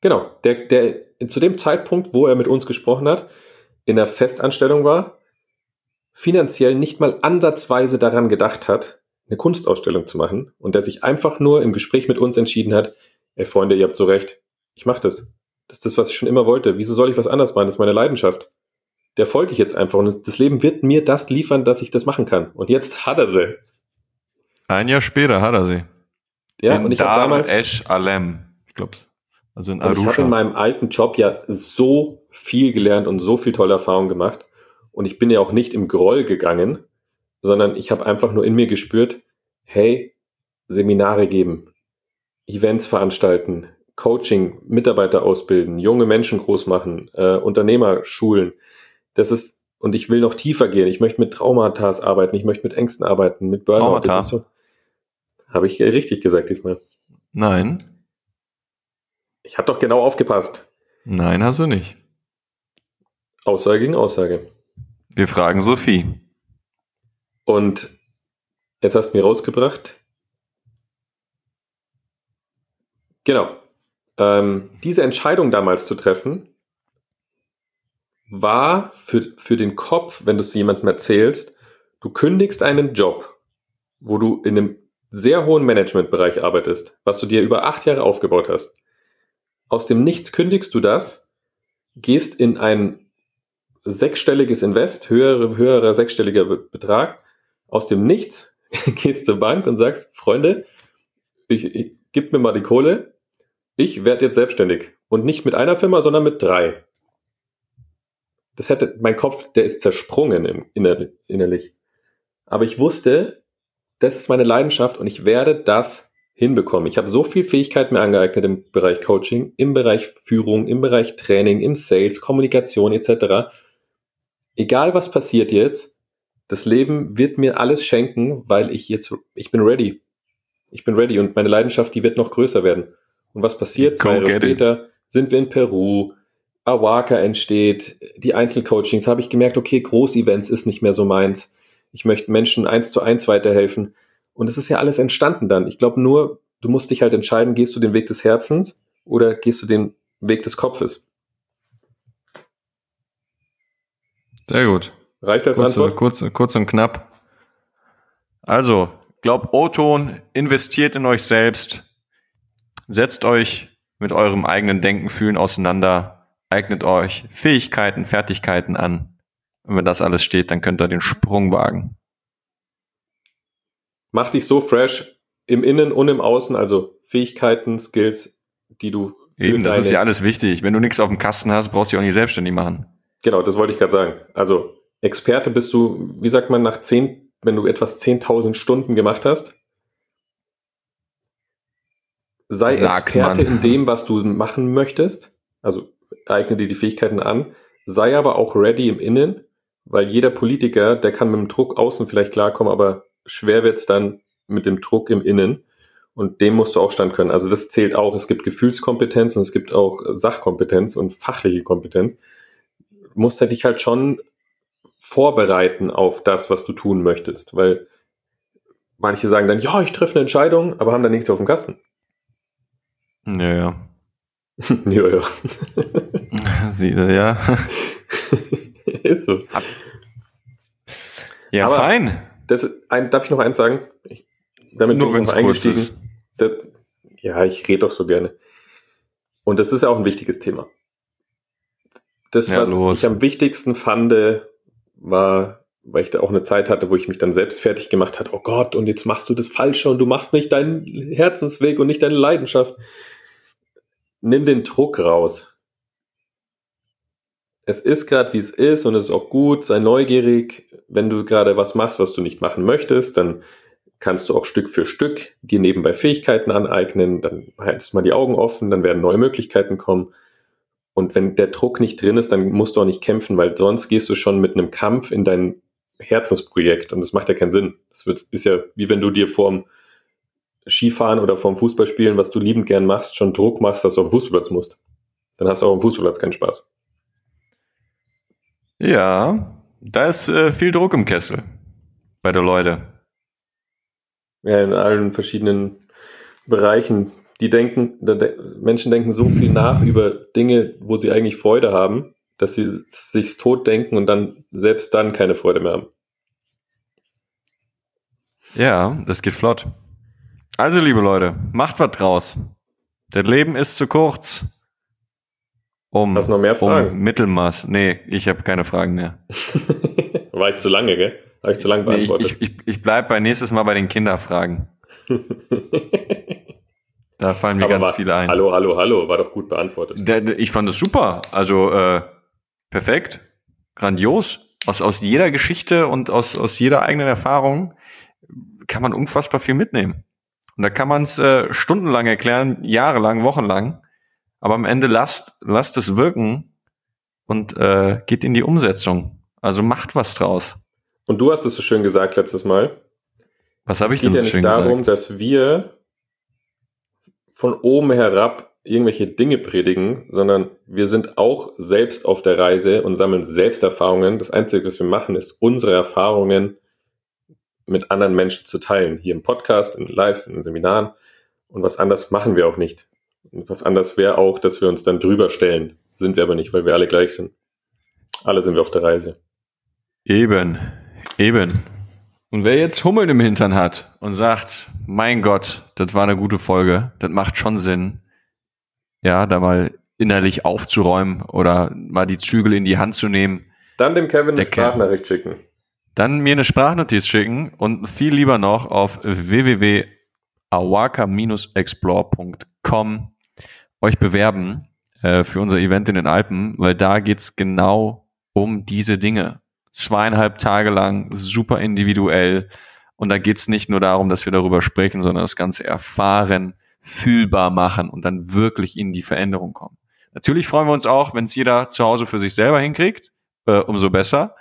Genau, der, der zu dem Zeitpunkt, wo er mit uns gesprochen hat, in der Festanstellung war, finanziell nicht mal ansatzweise daran gedacht hat, eine Kunstausstellung zu machen und der sich einfach nur im Gespräch mit uns entschieden hat, ey Freunde, ihr habt so recht, ich mach das. Das ist das, was ich schon immer wollte. Wieso soll ich was anderes machen? Das ist meine Leidenschaft. Der folge ich jetzt einfach und das Leben wird mir das liefern, dass ich das machen kann. Und jetzt hat er sie. Ein Jahr später hat er sie. Ja, in und ich habe damals Esh Alem, ich glaube, also in und ich habe Arusha. in meinem alten Job ja so viel gelernt und so viel tolle Erfahrungen gemacht. Und ich bin ja auch nicht im Groll gegangen, sondern ich habe einfach nur in mir gespürt, hey, Seminare geben, Events veranstalten, Coaching, Mitarbeiter ausbilden, junge Menschen groß machen, äh, Unternehmer schulen. Das ist, und ich will noch tiefer gehen. Ich möchte mit Traumata arbeiten, ich möchte mit Ängsten arbeiten, mit Burnout. Traumata? So, habe ich richtig gesagt diesmal. Nein, Ich habe doch genau aufgepasst. nein, hast du nicht. Aussage gegen Aussage. Wir fragen Sophie. Und jetzt hast du mir rausgebracht. Genau. Ähm, diese Entscheidung damals zu treffen, war für, für den Kopf, wenn du es jemandem erzählst, du kündigst einen Job, wo du in einem sehr hohen Managementbereich arbeitest, was du dir über acht Jahre aufgebaut hast. Aus dem Nichts kündigst du das, gehst in ein sechsstelliges Invest, höhere, höherer sechsstelliger Be Betrag, aus dem Nichts [laughs] gehst zur Bank und sagst, Freunde, ich, ich, gib mir mal die Kohle, ich werde jetzt selbstständig. Und nicht mit einer Firma, sondern mit drei. Das hätte, mein Kopf, der ist zersprungen im, inner, innerlich. Aber ich wusste, das ist meine Leidenschaft und ich werde das hinbekommen. Ich habe so viel Fähigkeit mir angeeignet im Bereich Coaching, im Bereich Führung, im Bereich Training, im Sales, Kommunikation etc. Egal was passiert jetzt, das Leben wird mir alles schenken, weil ich jetzt, ich bin ready. Ich bin ready und meine Leidenschaft, die wird noch größer werden. Und was passiert? Zwei Jahre get it. später sind wir in Peru, Awaka entsteht, die Einzelcoachings, habe ich gemerkt, okay, Großevents ist nicht mehr so meins. Ich möchte Menschen eins zu eins weiterhelfen. Und es ist ja alles entstanden dann. Ich glaube nur, du musst dich halt entscheiden, gehst du den Weg des Herzens oder gehst du den Weg des Kopfes? Sehr gut. Reicht als Kurz, Antwort? kurz, kurz und knapp. Also, glaubt O-Ton, investiert in euch selbst, setzt euch mit eurem eigenen Denken, Fühlen auseinander, eignet euch Fähigkeiten, Fertigkeiten an. Und wenn das alles steht, dann könnt ihr den Sprung wagen. Mach dich so fresh im Innen und im Außen, also Fähigkeiten, Skills, die du Eben, das ist ja alles wichtig. Wenn du nichts auf dem Kasten hast, brauchst du dich auch nicht selbstständig machen. Genau, das wollte ich gerade sagen. Also Experte bist du, wie sagt man, nach zehn, wenn du etwas 10.000 Stunden gemacht hast. sei Experte man. in dem, was du machen möchtest. Also eigne dir die Fähigkeiten an. Sei aber auch ready im Innen, weil jeder Politiker, der kann mit dem Druck außen vielleicht klarkommen, aber schwer wird's dann mit dem Druck im Innen. Und dem musst du auch stand können. Also das zählt auch. Es gibt Gefühlskompetenz und es gibt auch Sachkompetenz und fachliche Kompetenz. Du musst halt dich halt schon vorbereiten auf das, was du tun möchtest, weil manche sagen dann, ja, ich treffe eine Entscheidung, aber haben dann nichts auf dem Kasten. Ja, ja. [laughs] ja, ja. [laughs] Sie, ja. [laughs] [laughs] Ist so. Ja, aber fein. Das, ein, darf ich noch eins sagen? Ich, damit Nur wenn es kurz ist. Das, ja, ich rede doch so gerne. Und das ist ja auch ein wichtiges Thema. Das, ja, was los. ich am wichtigsten fand, war, weil ich da auch eine Zeit hatte, wo ich mich dann selbst fertig gemacht hat. Oh Gott, und jetzt machst du das Falsche und du machst nicht deinen Herzensweg und nicht deine Leidenschaft. Nimm den Druck raus. Es ist gerade, wie es ist und es ist auch gut. Sei neugierig. Wenn du gerade was machst, was du nicht machen möchtest, dann kannst du auch Stück für Stück dir nebenbei Fähigkeiten aneignen. Dann hältst mal die Augen offen, dann werden neue Möglichkeiten kommen. Und wenn der Druck nicht drin ist, dann musst du auch nicht kämpfen, weil sonst gehst du schon mit einem Kampf in dein Herzensprojekt und das macht ja keinen Sinn. Das wird, ist ja wie wenn du dir vorm Skifahren oder vorm Fußballspielen, was du liebend gern machst, schon Druck machst, dass du auf den Fußballplatz musst. Dann hast du auch dem Fußballplatz keinen Spaß. Ja, da ist äh, viel Druck im Kessel bei der Leute. Ja, in allen verschiedenen Bereichen die denken, Menschen denken so viel nach über Dinge, wo sie eigentlich Freude haben, dass sie sich tot denken und dann selbst dann keine Freude mehr haben. Ja, das geht flott. Also, liebe Leute, macht was draus. Das Leben ist zu kurz. Um, Hast du noch mehr Fragen? Um Mittelmaß. Nee, ich habe keine Fragen mehr. [laughs] War ich zu lange, gell? Habe ich zu lange beantwortet? Nee, ich, ich, ich bleib bei nächstes Mal bei den Kinderfragen. [laughs] Da fallen mir Aber ganz war, viele ein. Hallo, hallo, hallo, war doch gut beantwortet. Der, der, ich fand das super. Also äh, perfekt, grandios. Aus, aus jeder Geschichte und aus, aus jeder eigenen Erfahrung kann man unfassbar viel mitnehmen. Und da kann man es äh, stundenlang erklären, jahrelang, wochenlang. Aber am Ende lasst, lasst es wirken und äh, geht in die Umsetzung. Also macht was draus. Und du hast es so schön gesagt letztes Mal. Was habe ich denn so schön gesagt? Es geht ja nicht darum, dass wir von oben herab irgendwelche Dinge predigen, sondern wir sind auch selbst auf der Reise und sammeln Selbsterfahrungen. Das Einzige, was wir machen, ist unsere Erfahrungen mit anderen Menschen zu teilen. Hier im Podcast, in Lives, in Seminaren. Und was anders machen wir auch nicht. Und was anders wäre auch, dass wir uns dann drüber stellen. Sind wir aber nicht, weil wir alle gleich sind. Alle sind wir auf der Reise. Eben, eben. Und wer jetzt Hummeln im Hintern hat und sagt, mein Gott, das war eine gute Folge, das macht schon Sinn, ja, da mal innerlich aufzuräumen oder mal die Zügel in die Hand zu nehmen. Dann dem Kevin eine Sprachnachricht schicken. Dann mir eine Sprachnotiz schicken und viel lieber noch auf www.awaka-explore.com euch bewerben äh, für unser Event in den Alpen, weil da geht's genau um diese Dinge zweieinhalb Tage lang super individuell. Und da geht's nicht nur darum, dass wir darüber sprechen, sondern das Ganze erfahren, fühlbar machen und dann wirklich in die Veränderung kommen. Natürlich freuen wir uns auch, wenn es jeder zu Hause für sich selber hinkriegt, äh, umso besser.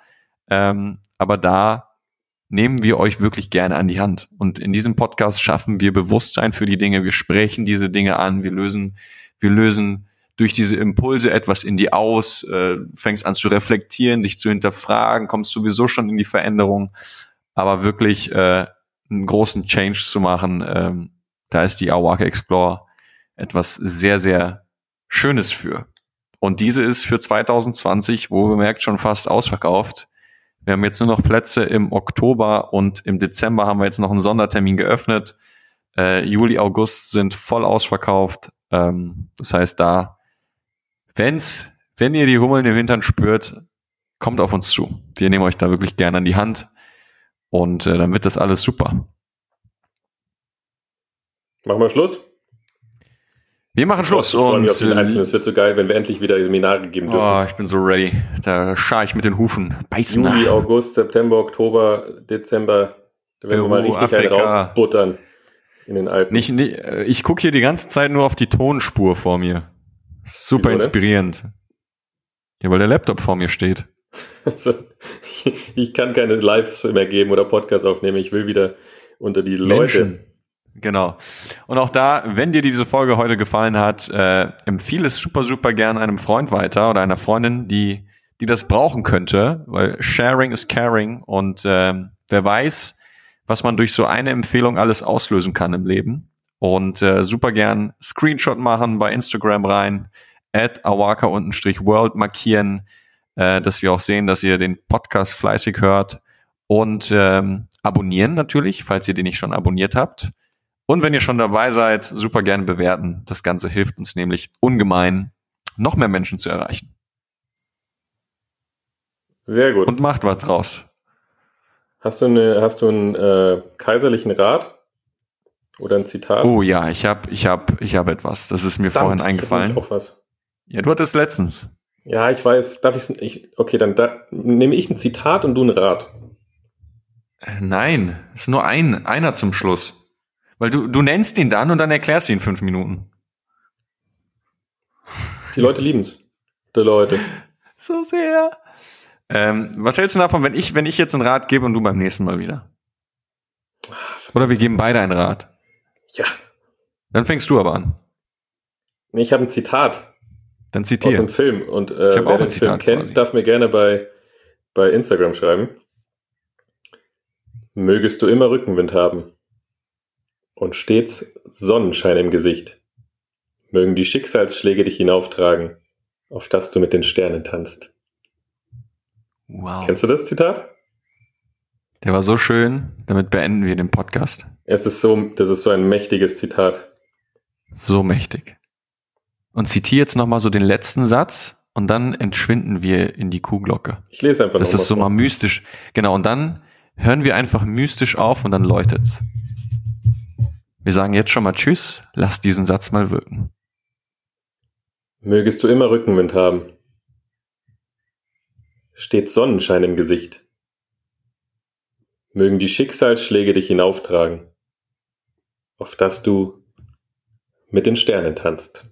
Ähm, aber da nehmen wir euch wirklich gerne an die Hand. Und in diesem Podcast schaffen wir Bewusstsein für die Dinge. Wir sprechen diese Dinge an. Wir lösen, wir lösen durch diese Impulse etwas in die aus, äh, fängst an zu reflektieren, dich zu hinterfragen, kommst sowieso schon in die Veränderung. Aber wirklich äh, einen großen Change zu machen, ähm, da ist die Awaka Explore etwas sehr, sehr Schönes für. Und diese ist für 2020, wo bemerkt, schon fast ausverkauft. Wir haben jetzt nur noch Plätze im Oktober und im Dezember haben wir jetzt noch einen Sondertermin geöffnet. Äh, Juli, August sind voll ausverkauft. Ähm, das heißt, da Wenn's, wenn ihr die Hummeln im Hintern spürt, kommt auf uns zu. Wir nehmen euch da wirklich gerne an die Hand und äh, dann wird das alles super. Machen wir Schluss? Wir machen Schluss. Ich und auf den Es wird so geil, wenn wir endlich wieder Seminare geben dürfen. Oh, ich bin so ready. Da schar ich mit den Hufen. Beißen Juli, August, September, Oktober, Dezember. Da werden Peru, wir mal richtig Afrika. rausbuttern. In den Alpen. Nicht, nicht, äh, ich gucke hier die ganze Zeit nur auf die Tonspur vor mir. Super Wieso inspirierend. Ja, weil der Laptop vor mir steht. Also, [laughs] ich kann keine Lives mehr geben oder Podcasts aufnehmen. Ich will wieder unter die Leute. Menschen. Genau. Und auch da, wenn dir diese Folge heute gefallen hat, äh, empfehle es super, super gern einem Freund weiter oder einer Freundin, die, die das brauchen könnte, weil Sharing is Caring und ähm, wer weiß, was man durch so eine Empfehlung alles auslösen kann im Leben. Und äh, super gern Screenshot machen bei Instagram rein, at awaka-world markieren, äh, dass wir auch sehen, dass ihr den Podcast fleißig hört und ähm, abonnieren natürlich, falls ihr den nicht schon abonniert habt. Und wenn ihr schon dabei seid, super gerne bewerten. Das Ganze hilft uns nämlich ungemein, noch mehr Menschen zu erreichen. Sehr gut. Und macht was draus. Hast du, eine, hast du einen äh, kaiserlichen Rat? Oder ein Zitat? Oh ja, ich habe ich hab, ich hab etwas. Das ist mir Verdammt, vorhin ich eingefallen. nämlich Auch was. Ja, du hattest letztens. Ja, ich weiß. Darf ich's, ich Okay, dann da, nehme ich ein Zitat und du einen Rat. Äh, Nein, ist nur ein, einer zum Schluss. Weil du, du nennst ihn dann und dann erklärst du ihn in fünf Minuten. Die Leute lieben's. Die Leute. [laughs] So sehr. Ähm, was hältst du davon, wenn ich, wenn ich jetzt einen Rat gebe und du beim nächsten Mal wieder? Oder wir geben beide einen Rat. Ja. Dann fängst du aber an. Nee, ich habe ein Zitat Dann aus zitiere. einem Film. Und Ich äh, wer ein den Film Zitat kennt, quasi. darf mir gerne bei, bei Instagram schreiben. Mögest du immer Rückenwind haben und stets Sonnenschein im Gesicht. Mögen die Schicksalsschläge dich hinauftragen, auf dass du mit den Sternen tanzt. Wow. Kennst du das Zitat? Der war so schön. Damit beenden wir den Podcast. Es ist so, das ist so ein mächtiges Zitat. So mächtig. Und zitiere jetzt nochmal so den letzten Satz und dann entschwinden wir in die Kuhglocke. Ich lese einfach Das ist so mal mal mystisch. Genau, und dann hören wir einfach mystisch auf und dann läutet's. Wir sagen jetzt schon mal Tschüss, lass diesen Satz mal wirken. Mögest du immer Rückenwind haben. Steht Sonnenschein im Gesicht. Mögen die Schicksalsschläge dich hinauftragen, auf dass du mit den Sternen tanzt.